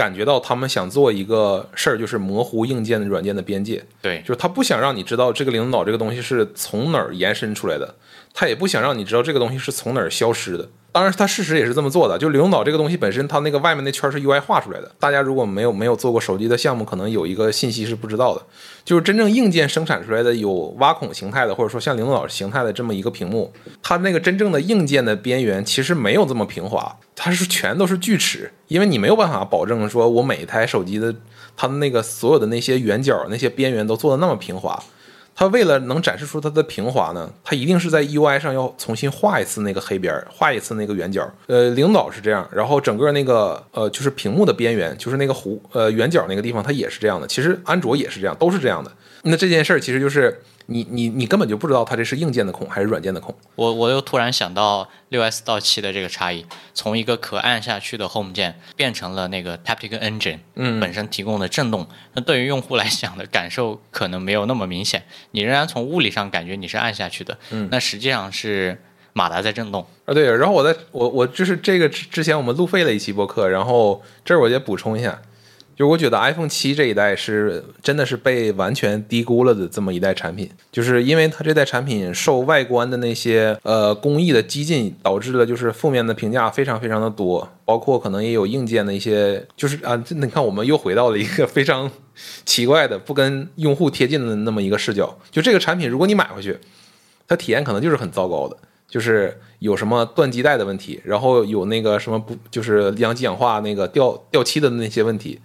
感觉到他们想做一个事儿，就是模糊硬件的软件的边界。对，就是他不想让你知道这个领导这个东西是从哪儿延伸出来的。他也不想让你知道这个东西是从哪儿消失的。当然，他事实也是这么做的。就流动岛这个东西本身，它那个外面那圈是 UI 画出来的。大家如果没有没有做过手机的项目，可能有一个信息是不知道的，就是真正硬件生产出来的有挖孔形态的，或者说像流动岛形态的这么一个屏幕，它那个真正的硬件的边缘其实没有这么平滑，它是全都是锯齿，因为你没有办法保证说我每一台手机的它的那个所有的那些圆角、那些边缘都做的那么平滑。它为了能展示出它的平滑呢，它一定是在 UI 上要重新画一次那个黑边，画一次那个圆角。呃，领导是这样，然后整个那个呃，就是屏幕的边缘，就是那个弧呃圆角那个地方，它也是这样的。其实安卓也是这样，都是这样的。那这件事儿其实就是。你你你根本就不知道它这是硬件的孔还是软件的孔。我我又突然想到六 S 到七的这个差异，从一个可按下去的 Home 键变成了那个 Taptic Engine，嗯，本身提供的震动，那对于用户来讲的感受可能没有那么明显。你仍然从物理上感觉你是按下去的，嗯，那实际上是马达在震动。啊，对。然后我在我我就是这个之前我们路费了一期播客，然后这儿我也补充一下。就我觉得 iPhone 七这一代是真的是被完全低估了的这么一代产品，就是因为它这代产品受外观的那些呃工艺的激进，导致了就是负面的评价非常非常的多，包括可能也有硬件的一些，就是啊，你看我们又回到了一个非常奇怪的不跟用户贴近的那么一个视角。就这个产品，如果你买回去，它体验可能就是很糟糕的，就是有什么断机带的问题，然后有那个什么不就是阳极氧化那个掉掉漆的那些问题。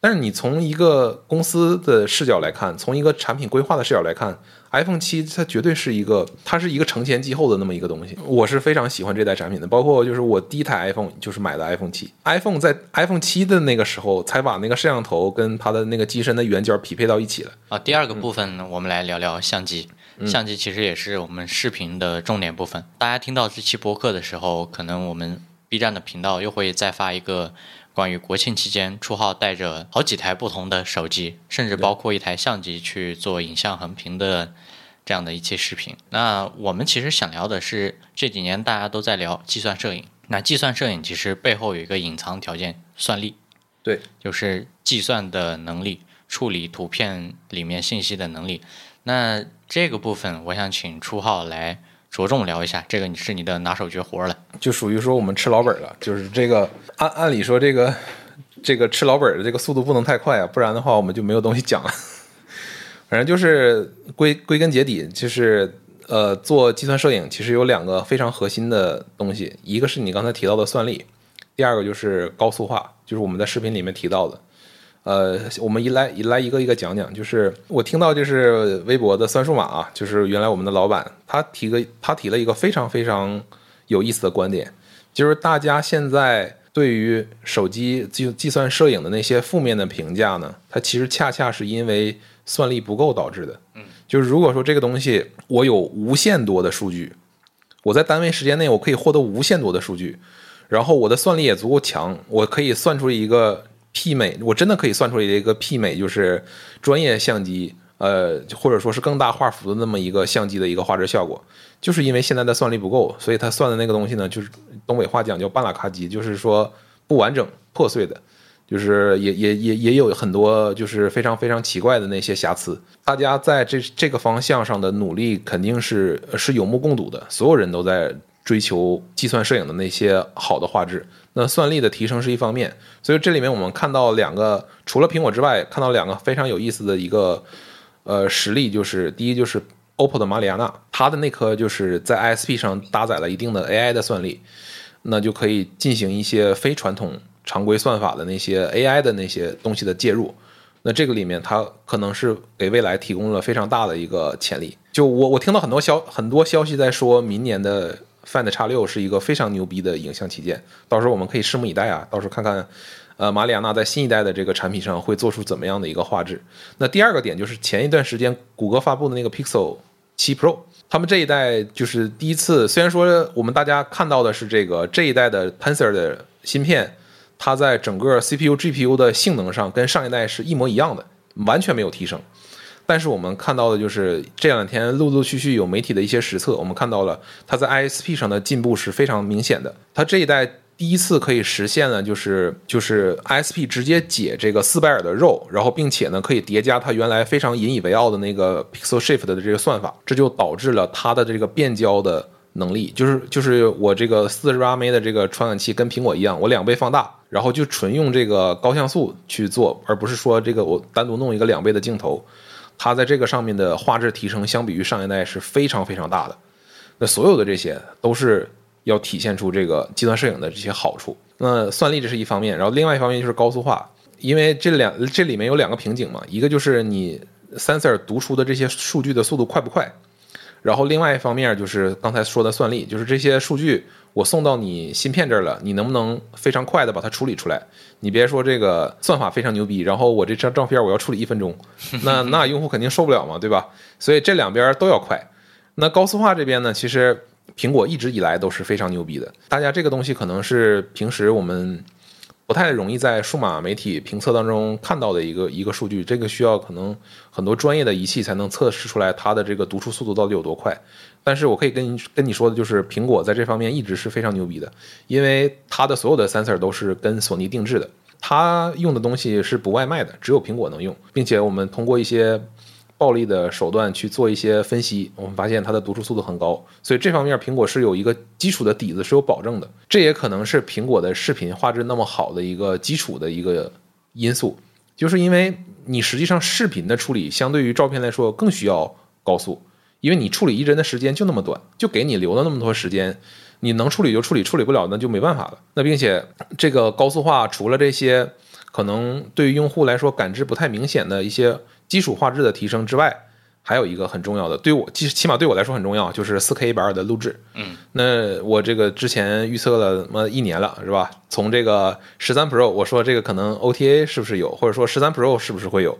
但是你从一个公司的视角来看，从一个产品规划的视角来看，iPhone 七它绝对是一个，它是一个承前继后的那么一个东西。我是非常喜欢这代产品的，包括就是我第一台 iPhone 就是买的 iPhone 七，iPhone 在 iPhone 七的那个时候才把那个摄像头跟它的那个机身的圆角匹配到一起了。啊，第二个部分呢，我们来聊聊相机。相机其实也是我们视频的重点部分。大家听到这期播客的时候，可能我们 B 站的频道又会再发一个。关于国庆期间，初号带着好几台不同的手机，甚至包括一台相机去做影像横屏的这样的一期视频。那我们其实想聊的是这几年大家都在聊计算摄影。那计算摄影其实背后有一个隐藏条件，算力。对，就是计算的能力，处理图片里面信息的能力。那这个部分，我想请初号来。着重聊一下，这个你是你的拿手绝活了，就属于说我们吃老本了。就是这个按按理说这个这个吃老本的这个速度不能太快啊，不然的话我们就没有东西讲了。反正就是归归根结底，就是呃做计算摄影其实有两个非常核心的东西，一个是你刚才提到的算力，第二个就是高速化，就是我们在视频里面提到的。呃，我们一来一来一个一个讲讲，就是我听到就是微博的算数码啊，就是原来我们的老板，他提个他提了一个非常非常有意思的观点，就是大家现在对于手机计计算摄影的那些负面的评价呢，它其实恰恰是因为算力不够导致的。嗯，就是如果说这个东西我有无限多的数据，我在单位时间内我可以获得无限多的数据，然后我的算力也足够强，我可以算出一个。媲美，我真的可以算出来一个媲美，就是专业相机，呃，或者说是更大画幅的那么一个相机的一个画质效果，就是因为现在的算力不够，所以它算的那个东西呢，就是东北话讲叫半拉卡机，就是说不完整、破碎的，就是也也也也有很多就是非常非常奇怪的那些瑕疵。大家在这这个方向上的努力肯定是是有目共睹的，所有人都在追求计算摄影的那些好的画质。那算力的提升是一方面，所以这里面我们看到两个，除了苹果之外，看到两个非常有意思的一个呃实例，就是第一就是 OPPO 的马里亚纳，它的那颗就是在 ISP 上搭载了一定的 AI 的算力，那就可以进行一些非传统常规算法的那些 AI 的那些东西的介入，那这个里面它可能是给未来提供了非常大的一个潜力。就我我听到很多消很多消息在说明年的。Find X 六是一个非常牛逼的影像旗舰，到时候我们可以拭目以待啊！到时候看看，呃，马里亚纳在新一代的这个产品上会做出怎么样的一个画质。那第二个点就是前一段时间谷歌发布的那个 Pixel 七 Pro，他们这一代就是第一次，虽然说我们大家看到的是这个这一代的 Tensor 的芯片，它在整个 CPU、GPU 的性能上跟上一代是一模一样的，完全没有提升。但是我们看到的就是这两天陆陆续续有媒体的一些实测，我们看到了它在 ISP 上的进步是非常明显的。它这一代第一次可以实现了，就是就是 ISP 直接解这个斯拜尔的肉，然后并且呢可以叠加它原来非常引以为傲的那个 Pixel Shift 的这个算法，这就导致了它的这个变焦的能力，就是就是我这个四十八枚的这个传感器跟苹果一样，我两倍放大，然后就纯用这个高像素去做，而不是说这个我单独弄一个两倍的镜头。它在这个上面的画质提升，相比于上一代是非常非常大的。那所有的这些都是要体现出这个计算摄影的这些好处。那算力这是一方面，然后另外一方面就是高速化，因为这两这里面有两个瓶颈嘛，一个就是你 sensor 读出的这些数据的速度快不快，然后另外一方面就是刚才说的算力，就是这些数据。我送到你芯片这儿了，你能不能非常快的把它处理出来？你别说这个算法非常牛逼，然后我这张照片我要处理一分钟，那 那用户肯定受不了嘛，对吧？所以这两边都要快。那高速化这边呢，其实苹果一直以来都是非常牛逼的。大家这个东西可能是平时我们。不太容易在数码媒体评测当中看到的一个一个数据，这个需要可能很多专业的仪器才能测试出来它的这个读出速度到底有多快。但是我可以跟跟你说的就是，苹果在这方面一直是非常牛逼的，因为它的所有的 sensor 都是跟索尼定制的，它用的东西是不外卖的，只有苹果能用，并且我们通过一些。暴力的手段去做一些分析，我们发现它的读出速度很高，所以这方面苹果是有一个基础的底子是有保证的。这也可能是苹果的视频画质那么好的一个基础的一个因素，就是因为你实际上视频的处理相对于照片来说更需要高速，因为你处理一帧的时间就那么短，就给你留了那么多时间，你能处理就处理，处理不了那就没办法了。那并且这个高速化除了这些。可能对于用户来说感知不太明显的一些基础画质的提升之外，还有一个很重要的，对我起起码对我来说很重要，就是四 K 一百二的录制。嗯，那我这个之前预测了么一年了，是吧？从这个十三 Pro，我说这个可能 OTA 是不是有，或者说十三 Pro 是不是会有，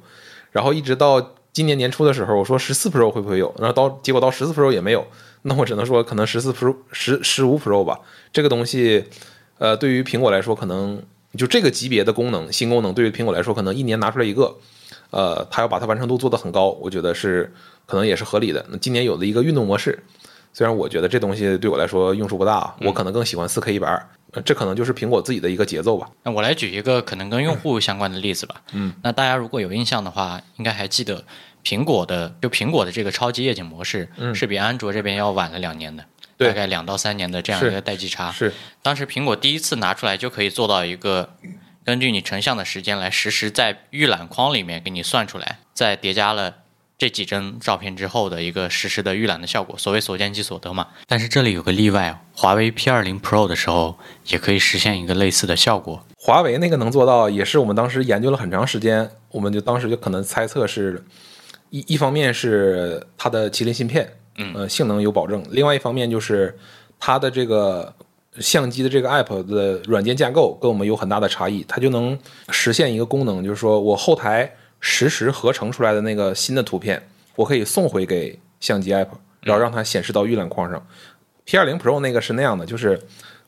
然后一直到今年年初的时候，我说十四 Pro 会不会有，然后到结果到十四 Pro 也没有，那我只能说可能十四 Pro 十十五 Pro 吧，这个东西，呃，对于苹果来说，可能就这个级别的功能新功能，对于苹果来说，可能一年拿出来一个。呃，他要把它完成度做得很高，我觉得是可能也是合理的。那今年有了一个运动模式，虽然我觉得这东西对我来说用处不大，我可能更喜欢四 K 一百二，这可能就是苹果自己的一个节奏吧。那我来举一个可能跟用户相关的例子吧。嗯，那大家如果有印象的话，应该还记得苹果的就苹果的这个超级夜景模式是比安卓这边要晚了两年的，大概两到三年的这样一个代际差。是，当时苹果第一次拿出来就可以做到一个。根据你成像的时间来实时在预览框里面给你算出来，再叠加了这几帧照片之后的一个实时的预览的效果，所谓所见即所得嘛。但是这里有个例外，华为 P20 Pro 的时候也可以实现一个类似的效果。华为那个能做到，也是我们当时研究了很长时间，我们就当时就可能猜测是一一方面是它的麒麟芯片，嗯，性能有保证；另外一方面就是它的这个。相机的这个 app 的软件架构跟我们有很大的差异，它就能实现一个功能，就是说我后台实时合成出来的那个新的图片，我可以送回给相机 app，然后让它显示到预览框上。P 二零 Pro 那个是那样的，就是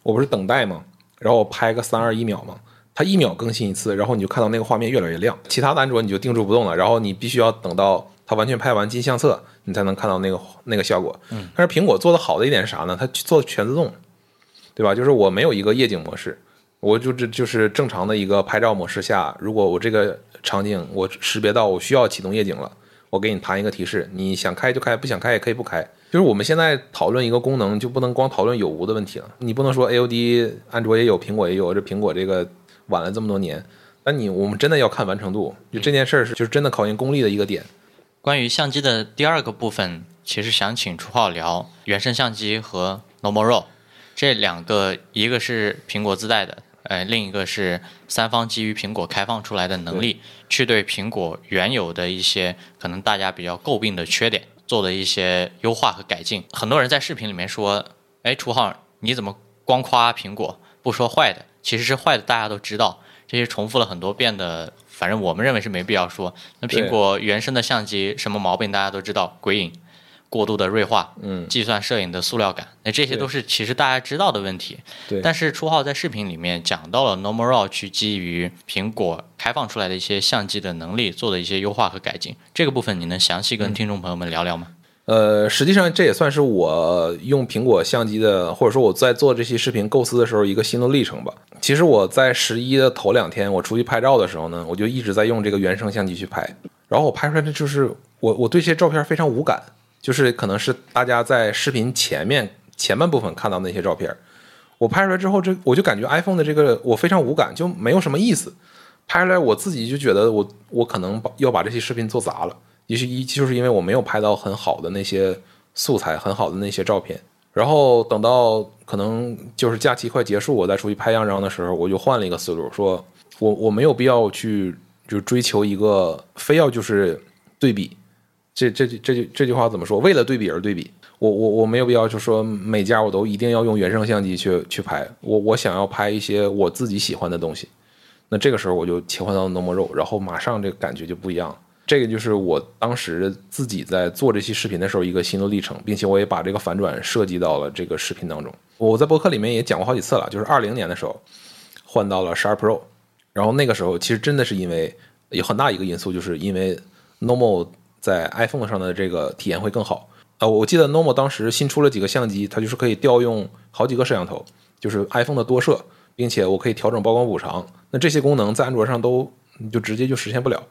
我不是等待吗？然后我拍个三二一秒嘛，它一秒更新一次，然后你就看到那个画面越来越亮。其他的安卓你就定住不动了，然后你必须要等到它完全拍完进相册，你才能看到那个那个效果。但是苹果做的好的一点是啥呢？它做全自动。对吧？就是我没有一个夜景模式，我就这就是正常的一个拍照模式下，如果我这个场景我识别到我需要启动夜景了，我给你弹一个提示，你想开就开，不想开也可以不开。就是我们现在讨论一个功能，就不能光讨论有无的问题了。你不能说 AOD 安卓也有，苹果也有，这苹果这个晚了这么多年，那你我们真的要看完成度，就这件事儿是就是真的考验功力的一个点。关于相机的第二个部分，其实想请初浩聊原生相机和 Normal RAW。这两个，一个是苹果自带的，呃，另一个是三方基于苹果开放出来的能力，去对苹果原有的一些可能大家比较诟病的缺点做的一些优化和改进。很多人在视频里面说：“哎，楚浩，你怎么光夸苹果不说坏的？其实是坏的，大家都知道，这些重复了很多遍的，反正我们认为是没必要说。那苹果原生的相机什么毛病大家都知道，鬼影。”过度的锐化，嗯，计算摄影的塑料感，那这些都是其实大家知道的问题。对。但是初号在视频里面讲到了 Normal RAW 去基于苹果开放出来的一些相机的能力做的一些优化和改进，这个部分你能详细跟听众朋友们聊聊吗？呃，实际上这也算是我用苹果相机的，或者说我在做这期视频构思的时候一个心路历程吧。其实我在十一的头两天，我出去拍照的时候呢，我就一直在用这个原生相机去拍，然后我拍出来的就是我我对这些照片非常无感。就是可能是大家在视频前面前半部分看到那些照片，我拍出来之后，这我就感觉 iPhone 的这个我非常无感，就没有什么意思。拍出来我自己就觉得我我可能把要把这些视频做砸了，也许一就是因为我没有拍到很好的那些素材，很好的那些照片。然后等到可能就是假期快结束，我再出去拍样张的时候，我就换了一个思路，说我我没有必要去就追求一个非要就是对比。这这这句这句话怎么说？为了对比而对比，我我我没有必要就说每家我都一定要用原生相机去去拍，我我想要拍一些我自己喜欢的东西，那这个时候我就切换到 Normal RAW，然后马上这个感觉就不一样。这个就是我当时自己在做这期视频的时候一个心路历程，并且我也把这个反转设计到了这个视频当中。我在博客里面也讲过好几次了，就是二零年的时候换到了十二 Pro，然后那个时候其实真的是因为有很大一个因素，就是因为 Normal。在 iPhone 上的这个体验会更好啊！我记得 Normal 当时新出了几个相机，它就是可以调用好几个摄像头，就是 iPhone 的多摄，并且我可以调整曝光补偿。那这些功能在安卓上都就直接就实现不了，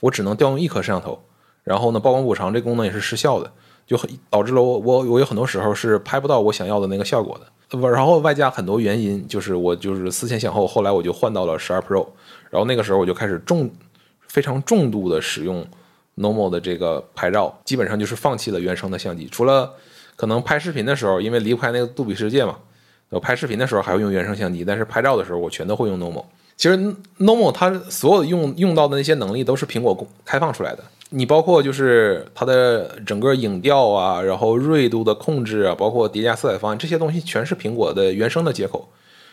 我只能调用一颗摄像头。然后呢，曝光补偿这功能也是失效的，就很导致了我我我有很多时候是拍不到我想要的那个效果的。然后外加很多原因，就是我就是思前想后，后来我就换到了十二 Pro，然后那个时候我就开始重非常重度的使用。Normal 的这个拍照基本上就是放弃了原生的相机，除了可能拍视频的时候，因为离不开那个杜比世界嘛，我拍视频的时候还会用原生相机，但是拍照的时候我全都会用 Normal。其实 Normal 它所有用用到的那些能力都是苹果公开放出来的。你包括就是它的整个影调啊，然后锐度的控制啊，包括叠加色彩方案这些东西，全是苹果的原生的接口。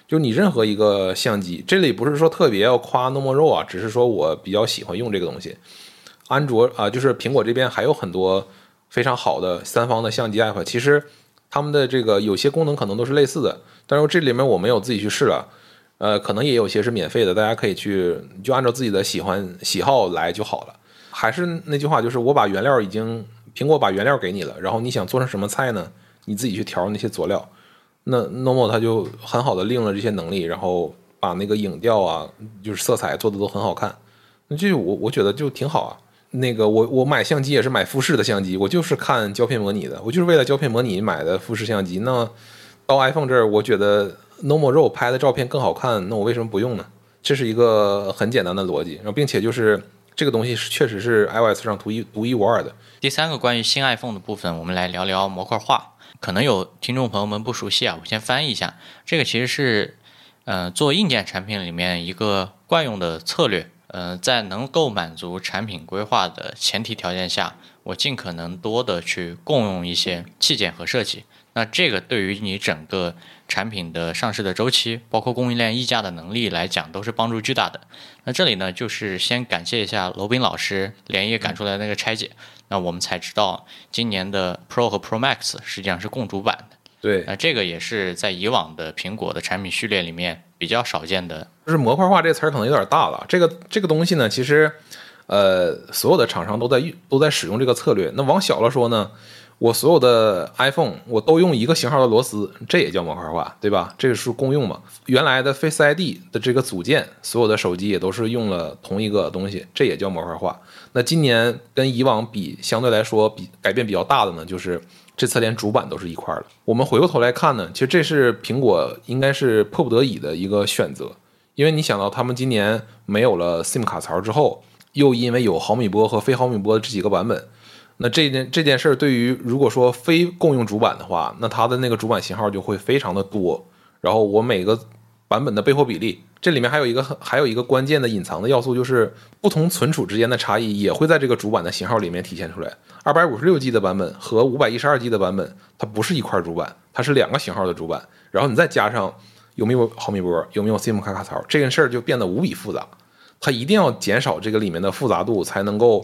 就你任何一个相机，这里不是说特别要夸 Normal 肉啊，只是说我比较喜欢用这个东西。安卓啊，就是苹果这边还有很多非常好的三方的相机 app，其实他们的这个有些功能可能都是类似的，但是这里面我没有自己去试了。呃，可能也有些是免费的，大家可以去就按照自己的喜欢喜好来就好了。还是那句话，就是我把原料已经苹果把原料给你了，然后你想做成什么菜呢？你自己去调那些佐料。那 NoMo 它就很好的利用了这些能力，然后把那个影调啊，就是色彩做的都很好看。那这我我觉得就挺好啊。那个我我买相机也是买富士的相机，我就是看胶片模拟的，我就是为了胶片模拟买的富士相机。那到 iPhone 这儿，我觉得。Normal RAW 拍的照片更好看，那我为什么不用呢？这是一个很简单的逻辑，然后并且就是这个东西是确实是 iOS 上独一独一无二的。第三个关于新 iPhone 的部分，我们来聊聊模块化。可能有听众朋友们不熟悉啊，我先翻译一下。这个其实是呃做硬件产品里面一个惯用的策略。呃，在能够满足产品规划的前提条件下，我尽可能多的去共用一些器件和设计。那这个对于你整个产品的上市的周期，包括供应链溢价的能力来讲，都是帮助巨大的。那这里呢，就是先感谢一下罗宾老师连夜赶出来那个拆解，那我们才知道今年的 Pro 和 Pro Max 实际上是共主版的。对，那这个也是在以往的苹果的产品序列里面比较少见的。就是模块化这个词儿可能有点大了。这个这个东西呢，其实呃，所有的厂商都在都在使用这个策略。那往小了说呢？我所有的 iPhone 我都用一个型号的螺丝，这也叫模块化，对吧？这个是共用嘛？原来的 Face ID 的这个组件，所有的手机也都是用了同一个东西，这也叫模块化。那今年跟以往比，相对来说比改变比较大的呢，就是这次连主板都是一块儿了。我们回过头来看呢，其实这是苹果应该是迫不得已的一个选择，因为你想到他们今年没有了 SIM 卡槽之后，又因为有毫米波和非毫米波这几个版本。那这件这件事儿，对于如果说非共用主板的话，那它的那个主板型号就会非常的多。然后我每个版本的备货比例，这里面还有一个还有一个关键的隐藏的要素，就是不同存储之间的差异也会在这个主板的型号里面体现出来。二百五十六 G 的版本和五百一十二 G 的版本，它不是一块主板，它是两个型号的主板。然后你再加上有没有毫米波，有没有 SIM 卡卡槽，这件事儿就变得无比复杂。它一定要减少这个里面的复杂度，才能够。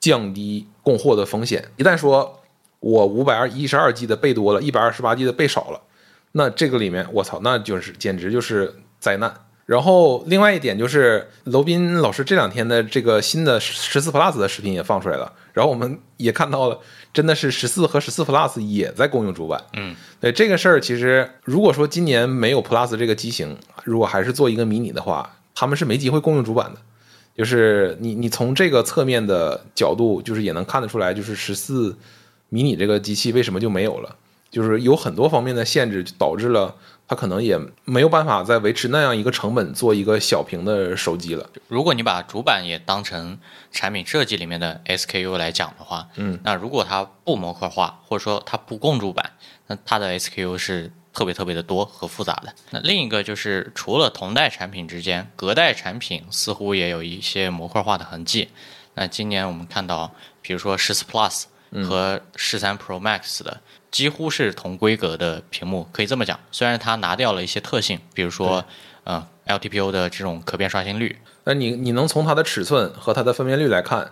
降低供货的风险。一旦说我五百二一十二 G 的备多了，一百二十八 G 的备少了，那这个里面我操，那就是简直就是灾难。然后另外一点就是，娄斌老师这两天的这个新的十四 Plus 的视频也放出来了，然后我们也看到了，真的是十四和十四 Plus 也在共用主板。嗯，对这个事儿，其实如果说今年没有 Plus 这个机型，如果还是做一个迷你的话，他们是没机会共用主板的。就是你，你从这个侧面的角度，就是也能看得出来，就是十四迷你这个机器为什么就没有了，就是有很多方面的限制，导致了它可能也没有办法再维持那样一个成本做一个小屏的手机了。如果你把主板也当成产品设计里面的 SKU 来讲的话，嗯，那如果它不模块化，或者说它不共主板，那它的 SKU 是。特别特别的多和复杂的。那另一个就是，除了同代产品之间，隔代产品似乎也有一些模块化的痕迹。那今年我们看到，比如说十四 Plus 和十三 Pro Max 的几乎是同规格的屏幕，可以这么讲。虽然它拿掉了一些特性，比如说，呃，LTPO 的这种可变刷新率。那你你能从它的尺寸和它的分辨率来看，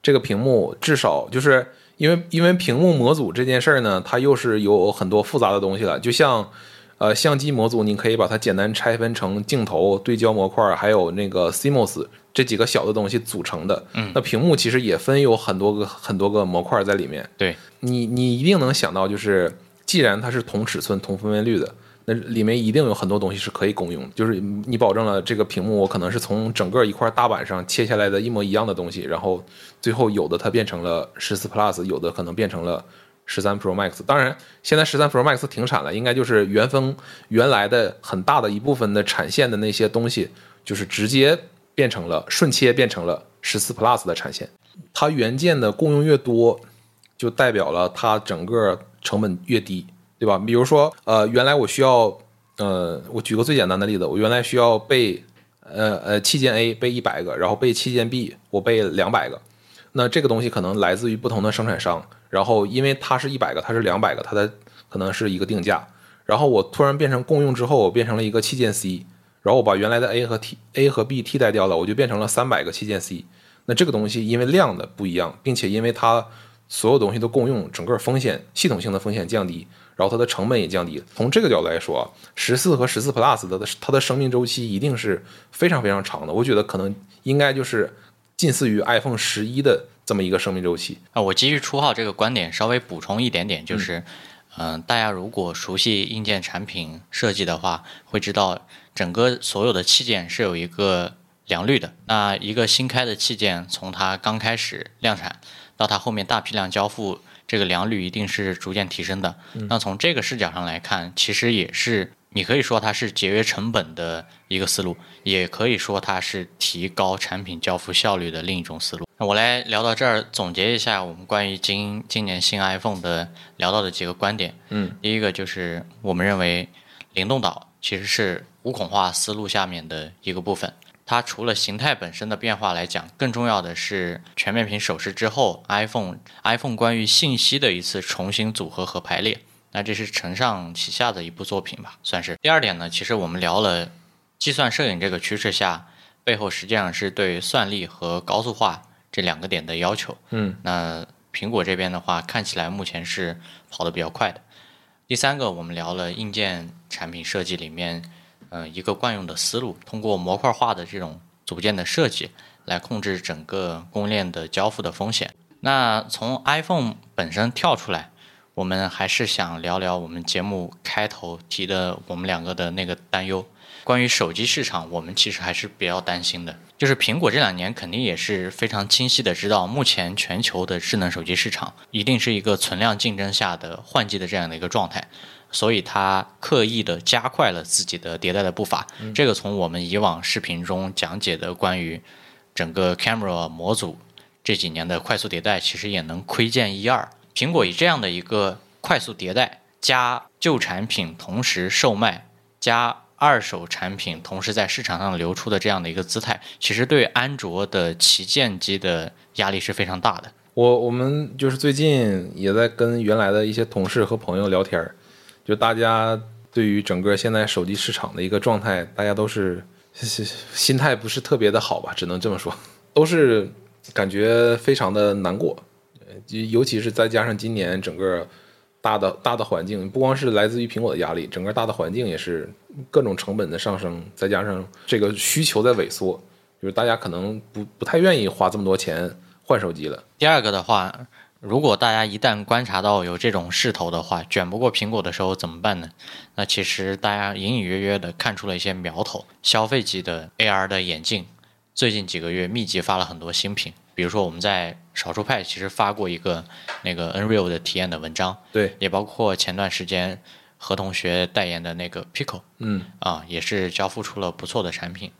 这个屏幕至少就是。因为因为屏幕模组这件事儿呢，它又是有很多复杂的东西了。就像，呃，相机模组，你可以把它简单拆分成镜头、对焦模块，还有那个 CMOS 这几个小的东西组成的。嗯，那屏幕其实也分有很多个很多个模块在里面。对，你你一定能想到，就是既然它是同尺寸、同分辨率的。那里面一定有很多东西是可以共用的，就是你保证了这个屏幕，我可能是从整个一块大板上切下来的一模一样的东西，然后最后有的它变成了十四 Plus，有的可能变成了十三 Pro Max。当然，现在十三 Pro Max 停产了，应该就是原封原来的很大的一部分的产线的那些东西，就是直接变成了顺切变成了十四 Plus 的产线。它元件的共用越多，就代表了它整个成本越低。对吧？比如说，呃，原来我需要，呃，我举个最简单的例子，我原来需要备呃呃，器件 A 备一百个，然后备器件 B 我备两百个，那这个东西可能来自于不同的生产商，然后因为它是一百个，它是两百个，它的可能是一个定价，然后我突然变成共用之后，我变成了一个器件 C，然后我把原来的 A 和 T A 和 B 替代掉了，我就变成了三百个器件 C，那这个东西因为量的不一样，并且因为它所有东西都共用，整个风险系统性的风险降低。然后它的成本也降低。从这个角度来说，十四和十四 Plus 的它的生命周期一定是非常非常长的。我觉得可能应该就是近似于 iPhone 十一的这么一个生命周期啊。我基于初号这个观点稍微补充一点点，就是，嗯，大家如果熟悉硬件产品设计的话，会知道整个所有的器件是有一个良率的。那一个新开的器件，从它刚开始量产到它后面大批量交付。这个良率一定是逐渐提升的。那从这个视角上来看，其实也是你可以说它是节约成本的一个思路，也可以说它是提高产品交付效率的另一种思路。那我来聊到这儿，总结一下我们关于今今年新 iPhone 的聊到的几个观点。嗯，第一个就是我们认为灵动岛其实是无孔化思路下面的一个部分。它除了形态本身的变化来讲，更重要的是全面屏手势之后，iPhone iPhone 关于信息的一次重新组合和排列。那这是承上启下的一部作品吧，算是。第二点呢，其实我们聊了计算摄影这个趋势下，背后实际上是对算力和高速化这两个点的要求。嗯，那苹果这边的话，看起来目前是跑得比较快的。第三个，我们聊了硬件产品设计里面。嗯，一个惯用的思路，通过模块化的这种组件的设计来控制整个供应链的交付的风险。那从 iPhone 本身跳出来，我们还是想聊聊我们节目开头提的我们两个的那个担忧。关于手机市场，我们其实还是比较担心的，就是苹果这两年肯定也是非常清晰的知道，目前全球的智能手机市场一定是一个存量竞争下的换季的这样的一个状态。所以，它刻意的加快了自己的迭代的步伐。这个从我们以往视频中讲解的关于整个 camera 模组这几年的快速迭代，其实也能窥见一二。苹果以这样的一个快速迭代加旧产品同时售卖加二手产品同时在市场上流出的这样的一个姿态，其实对安卓的旗舰机的压力是非常大的。我我们就是最近也在跟原来的一些同事和朋友聊天儿。就大家对于整个现在手机市场的一个状态，大家都是心 心态不是特别的好吧，只能这么说，都是感觉非常的难过。尤其是再加上今年整个大的大的环境，不光是来自于苹果的压力，整个大的环境也是各种成本的上升，再加上这个需求在萎缩，就是大家可能不不太愿意花这么多钱换手机了。第二个的话。如果大家一旦观察到有这种势头的话，卷不过苹果的时候怎么办呢？那其实大家隐隐约约的看出了一些苗头。消费级的 AR 的眼镜，最近几个月密集发了很多新品。比如说我们在少数派其实发过一个那个 Nreal 的体验的文章，对，也包括前段时间何同学代言的那个 Pico，嗯，啊，也是交付出了不错的产品。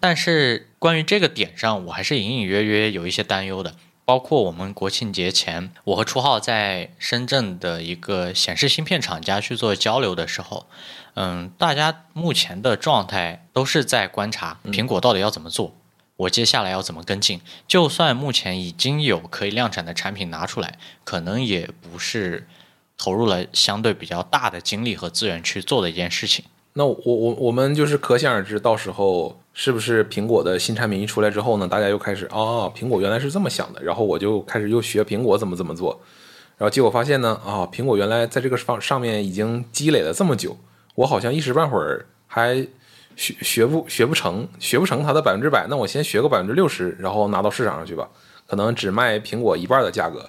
但是关于这个点上，我还是隐隐约约有一些担忧的。包括我们国庆节前，我和初浩在深圳的一个显示芯片厂家去做交流的时候，嗯，大家目前的状态都是在观察苹果到底要怎么做，我接下来要怎么跟进。就算目前已经有可以量产的产品拿出来，可能也不是投入了相对比较大的精力和资源去做的一件事情。那我我我们就是可想而知，到时候是不是苹果的新产品一出来之后呢，大家又开始啊，苹果原来是这么想的，然后我就开始又学苹果怎么怎么做，然后结果发现呢，啊，苹果原来在这个方上面已经积累了这么久，我好像一时半会儿还学学不学不成，学不成它的百分之百，那我先学个百分之六十，然后拿到市场上去吧，可能只卖苹果一半的价格，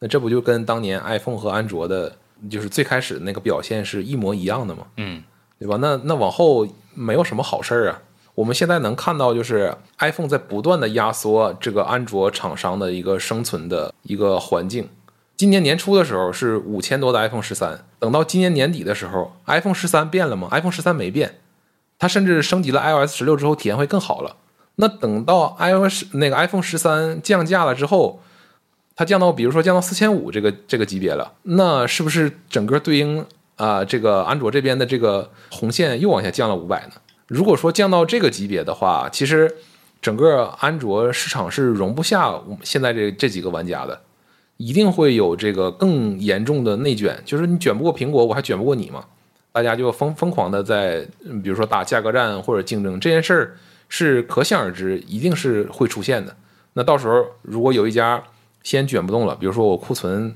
那这不就跟当年 iPhone 和安卓的，就是最开始那个表现是一模一样的吗？嗯。对吧？那那往后没有什么好事儿啊。我们现在能看到，就是 iPhone 在不断的压缩这个安卓厂商的一个生存的一个环境。今年年初的时候是五千多的 iPhone 十三，等到今年年底的时候，iPhone 十三变了吗？iPhone 十三没变，它甚至升级了 iOS 十六之后体验会更好了。那等到 iOS 那个 iPhone 十三降价了之后，它降到比如说降到四千五这个这个级别了，那是不是整个对应？啊，这个安卓这边的这个红线又往下降了五百呢。如果说降到这个级别的话，其实整个安卓市场是容不下现在这这几个玩家的，一定会有这个更严重的内卷，就是你卷不过苹果，我还卷不过你吗？大家就疯疯狂的在，比如说打价格战或者竞争这件事儿是可想而知，一定是会出现的。那到时候如果有一家先卷不动了，比如说我库存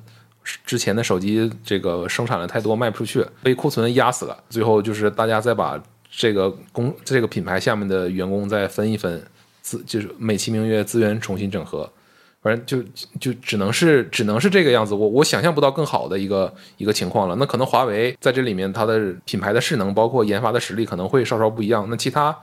之前的手机这个生产的太多卖不出去，被库存压死了，最后就是大家再把这个公这个品牌下面的员工再分一分资，就是美其名曰资源重新整合。反正就就只能是只能是这个样子，我我想象不到更好的一个一个情况了。那可能华为在这里面它的品牌的势能，包括研发的实力可能会稍稍不一样。那其他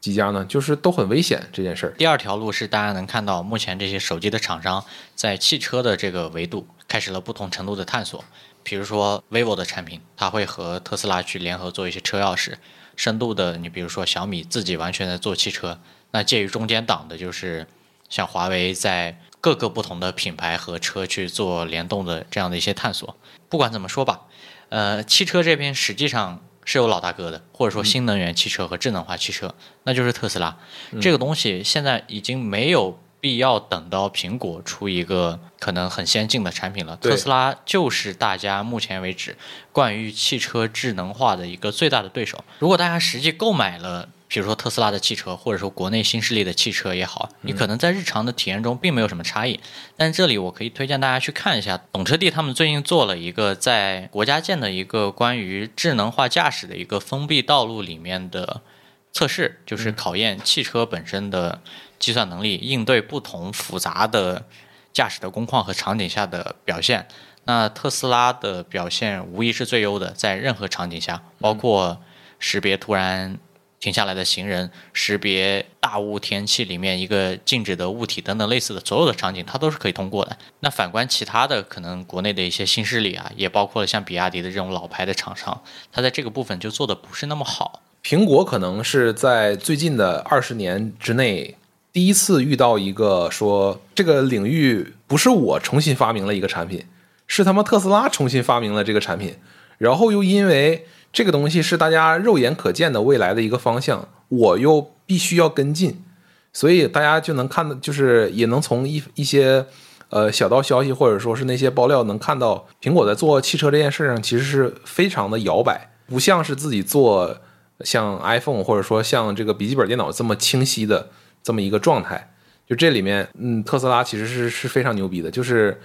几家呢，就是都很危险这件事儿。第二条路是大家能看到，目前这些手机的厂商在汽车的这个维度开始了不同程度的探索。比如说 vivo 的产品，它会和特斯拉去联合做一些车钥匙。深度的，你比如说小米自己完全在做汽车，那介于中间档的就是像华为在。各个不同的品牌和车去做联动的这样的一些探索，不管怎么说吧，呃，汽车这边实际上是有老大哥的，或者说新能源汽车和智能化汽车，那就是特斯拉。这个东西现在已经没有必要等到苹果出一个可能很先进的产品了，特斯拉就是大家目前为止关于汽车智能化的一个最大的对手。如果大家实际购买了，比如说特斯拉的汽车，或者说国内新势力的汽车也好，你可能在日常的体验中并没有什么差异。但这里我可以推荐大家去看一下，懂车帝他们最近做了一个在国家建的一个关于智能化驾驶的一个封闭道路里面的测试，就是考验汽车本身的计算能力，应对不同复杂的驾驶的工况和场景下的表现。那特斯拉的表现无疑是最优的，在任何场景下，包括识别突然。停下来的行人，识别大雾天气里面一个静止的物体等等类似的所有的场景，它都是可以通过的。那反观其他的可能国内的一些新势力啊，也包括了像比亚迪的这种老牌的厂商，它在这个部分就做的不是那么好。苹果可能是在最近的二十年之内第一次遇到一个说这个领域不是我重新发明了一个产品，是他妈特斯拉重新发明了这个产品，然后又因为。这个东西是大家肉眼可见的未来的一个方向，我又必须要跟进，所以大家就能看到，就是也能从一一些呃小道消息或者说是那些爆料能看到，苹果在做汽车这件事上其实是非常的摇摆，不像是自己做像 iPhone 或者说像这个笔记本电脑这么清晰的这么一个状态。就这里面，嗯，特斯拉其实是是非常牛逼的，就是。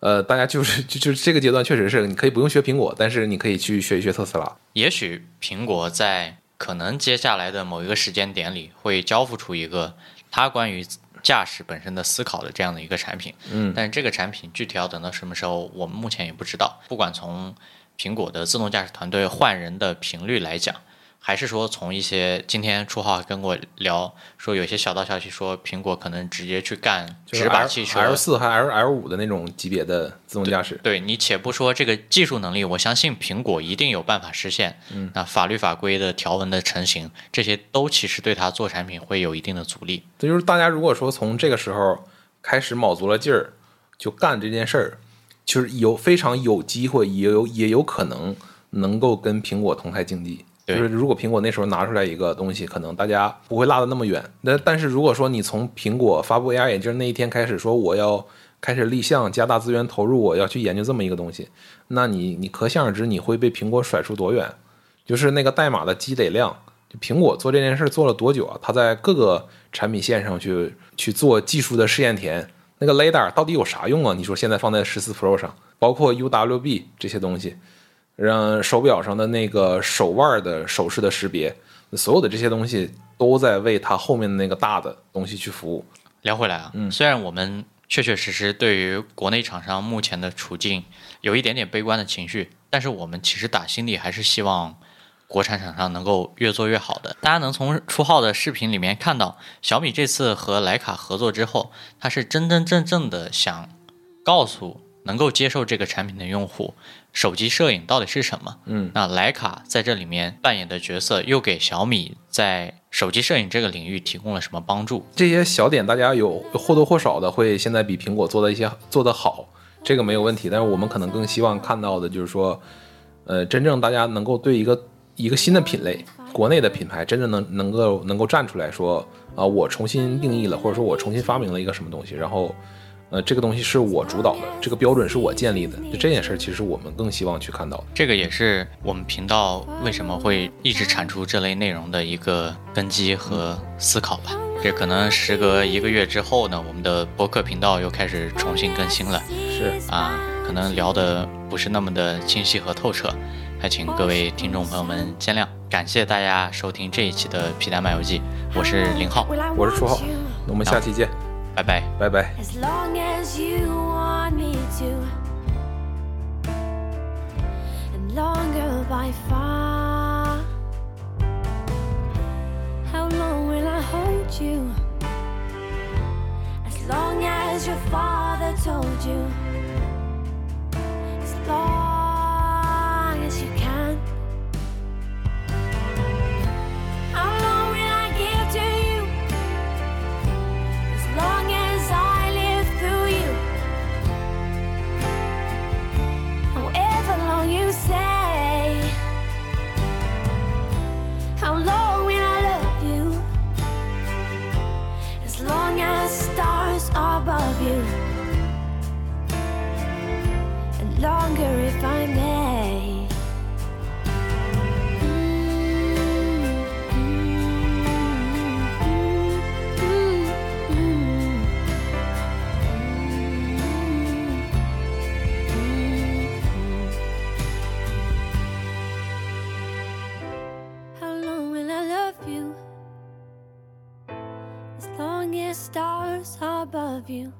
呃，大家就是就就是这个阶段确实是，你可以不用学苹果，但是你可以去学一学特斯拉。也许苹果在可能接下来的某一个时间点里，会交付出一个它关于驾驶本身的思考的这样的一个产品。嗯，但是这个产品具体要等到什么时候，我们目前也不知道。不管从苹果的自动驾驶团队换人的频率来讲。还是说，从一些今天初号跟我聊说，有些小道消息说，苹果可能直接去干直把汽车 L 四和 L L 五的那种级别的自动驾驶。对你且不说这个技术能力，我相信苹果一定有办法实现。嗯，那法律法规的条文的成型，这些都其实对它做产品会有一定的阻力。这就是大家如果说从这个时候开始卯足了劲儿就干这件事儿，就是有非常有机会，也有也有可能能够跟苹果同台竞技。就是如果苹果那时候拿出来一个东西，可能大家不会落得那么远。那但是如果说你从苹果发布 AR 眼镜那一天开始说我要开始立项，加大资源投入，我要去研究这么一个东西，那你你可想而知你会被苹果甩出多远。就是那个代码的积累量，就苹果做这件事做了多久啊？它在各个产品线上去去做技术的试验田，那个雷达到底有啥用啊？你说现在放在十四 Pro 上，包括 UWB 这些东西。让手表上的那个手腕的手势的识别，所有的这些东西都在为它后面的那个大的东西去服务。聊回来啊，嗯，虽然我们确确实实对于国内厂商目前的处境有一点点悲观的情绪，但是我们其实打心里还是希望国产厂商能够越做越好的。大家能从初号的视频里面看到，小米这次和徕卡合作之后，它是真真正正的想告诉能够接受这个产品的用户。手机摄影到底是什么？嗯，那徕卡在这里面扮演的角色，又给小米在手机摄影这个领域提供了什么帮助？这些小点大家有或多或少的会现在比苹果做的一些做得好，这个没有问题。但是我们可能更希望看到的就是说，呃，真正大家能够对一个一个新的品类。国内的品牌真正能能够能够站出来说啊、我重新定义了，或者说我重新发明了一个什么东西，然后呃，这个东西是我主导的，这个标准是我建立的，就这件事儿，其实我们更希望去看到的。这个也是我们频道为什么会一直产出这类内容的一个根基和思考吧。这可能时隔一个月之后呢，我们的博客频道又开始重新更新了是，啊，可能聊的不是那么的清晰和透彻，还请各位听众朋友们见谅。感谢大家收听这一期的皮蛋漫游记，我是林浩，我是初浩，那我们下期见，拜拜。拜拜。 As long as you want me to, and longer by far. How long will I hold you? As long as your father told you. As long above you, and longer if I may. Stars above you.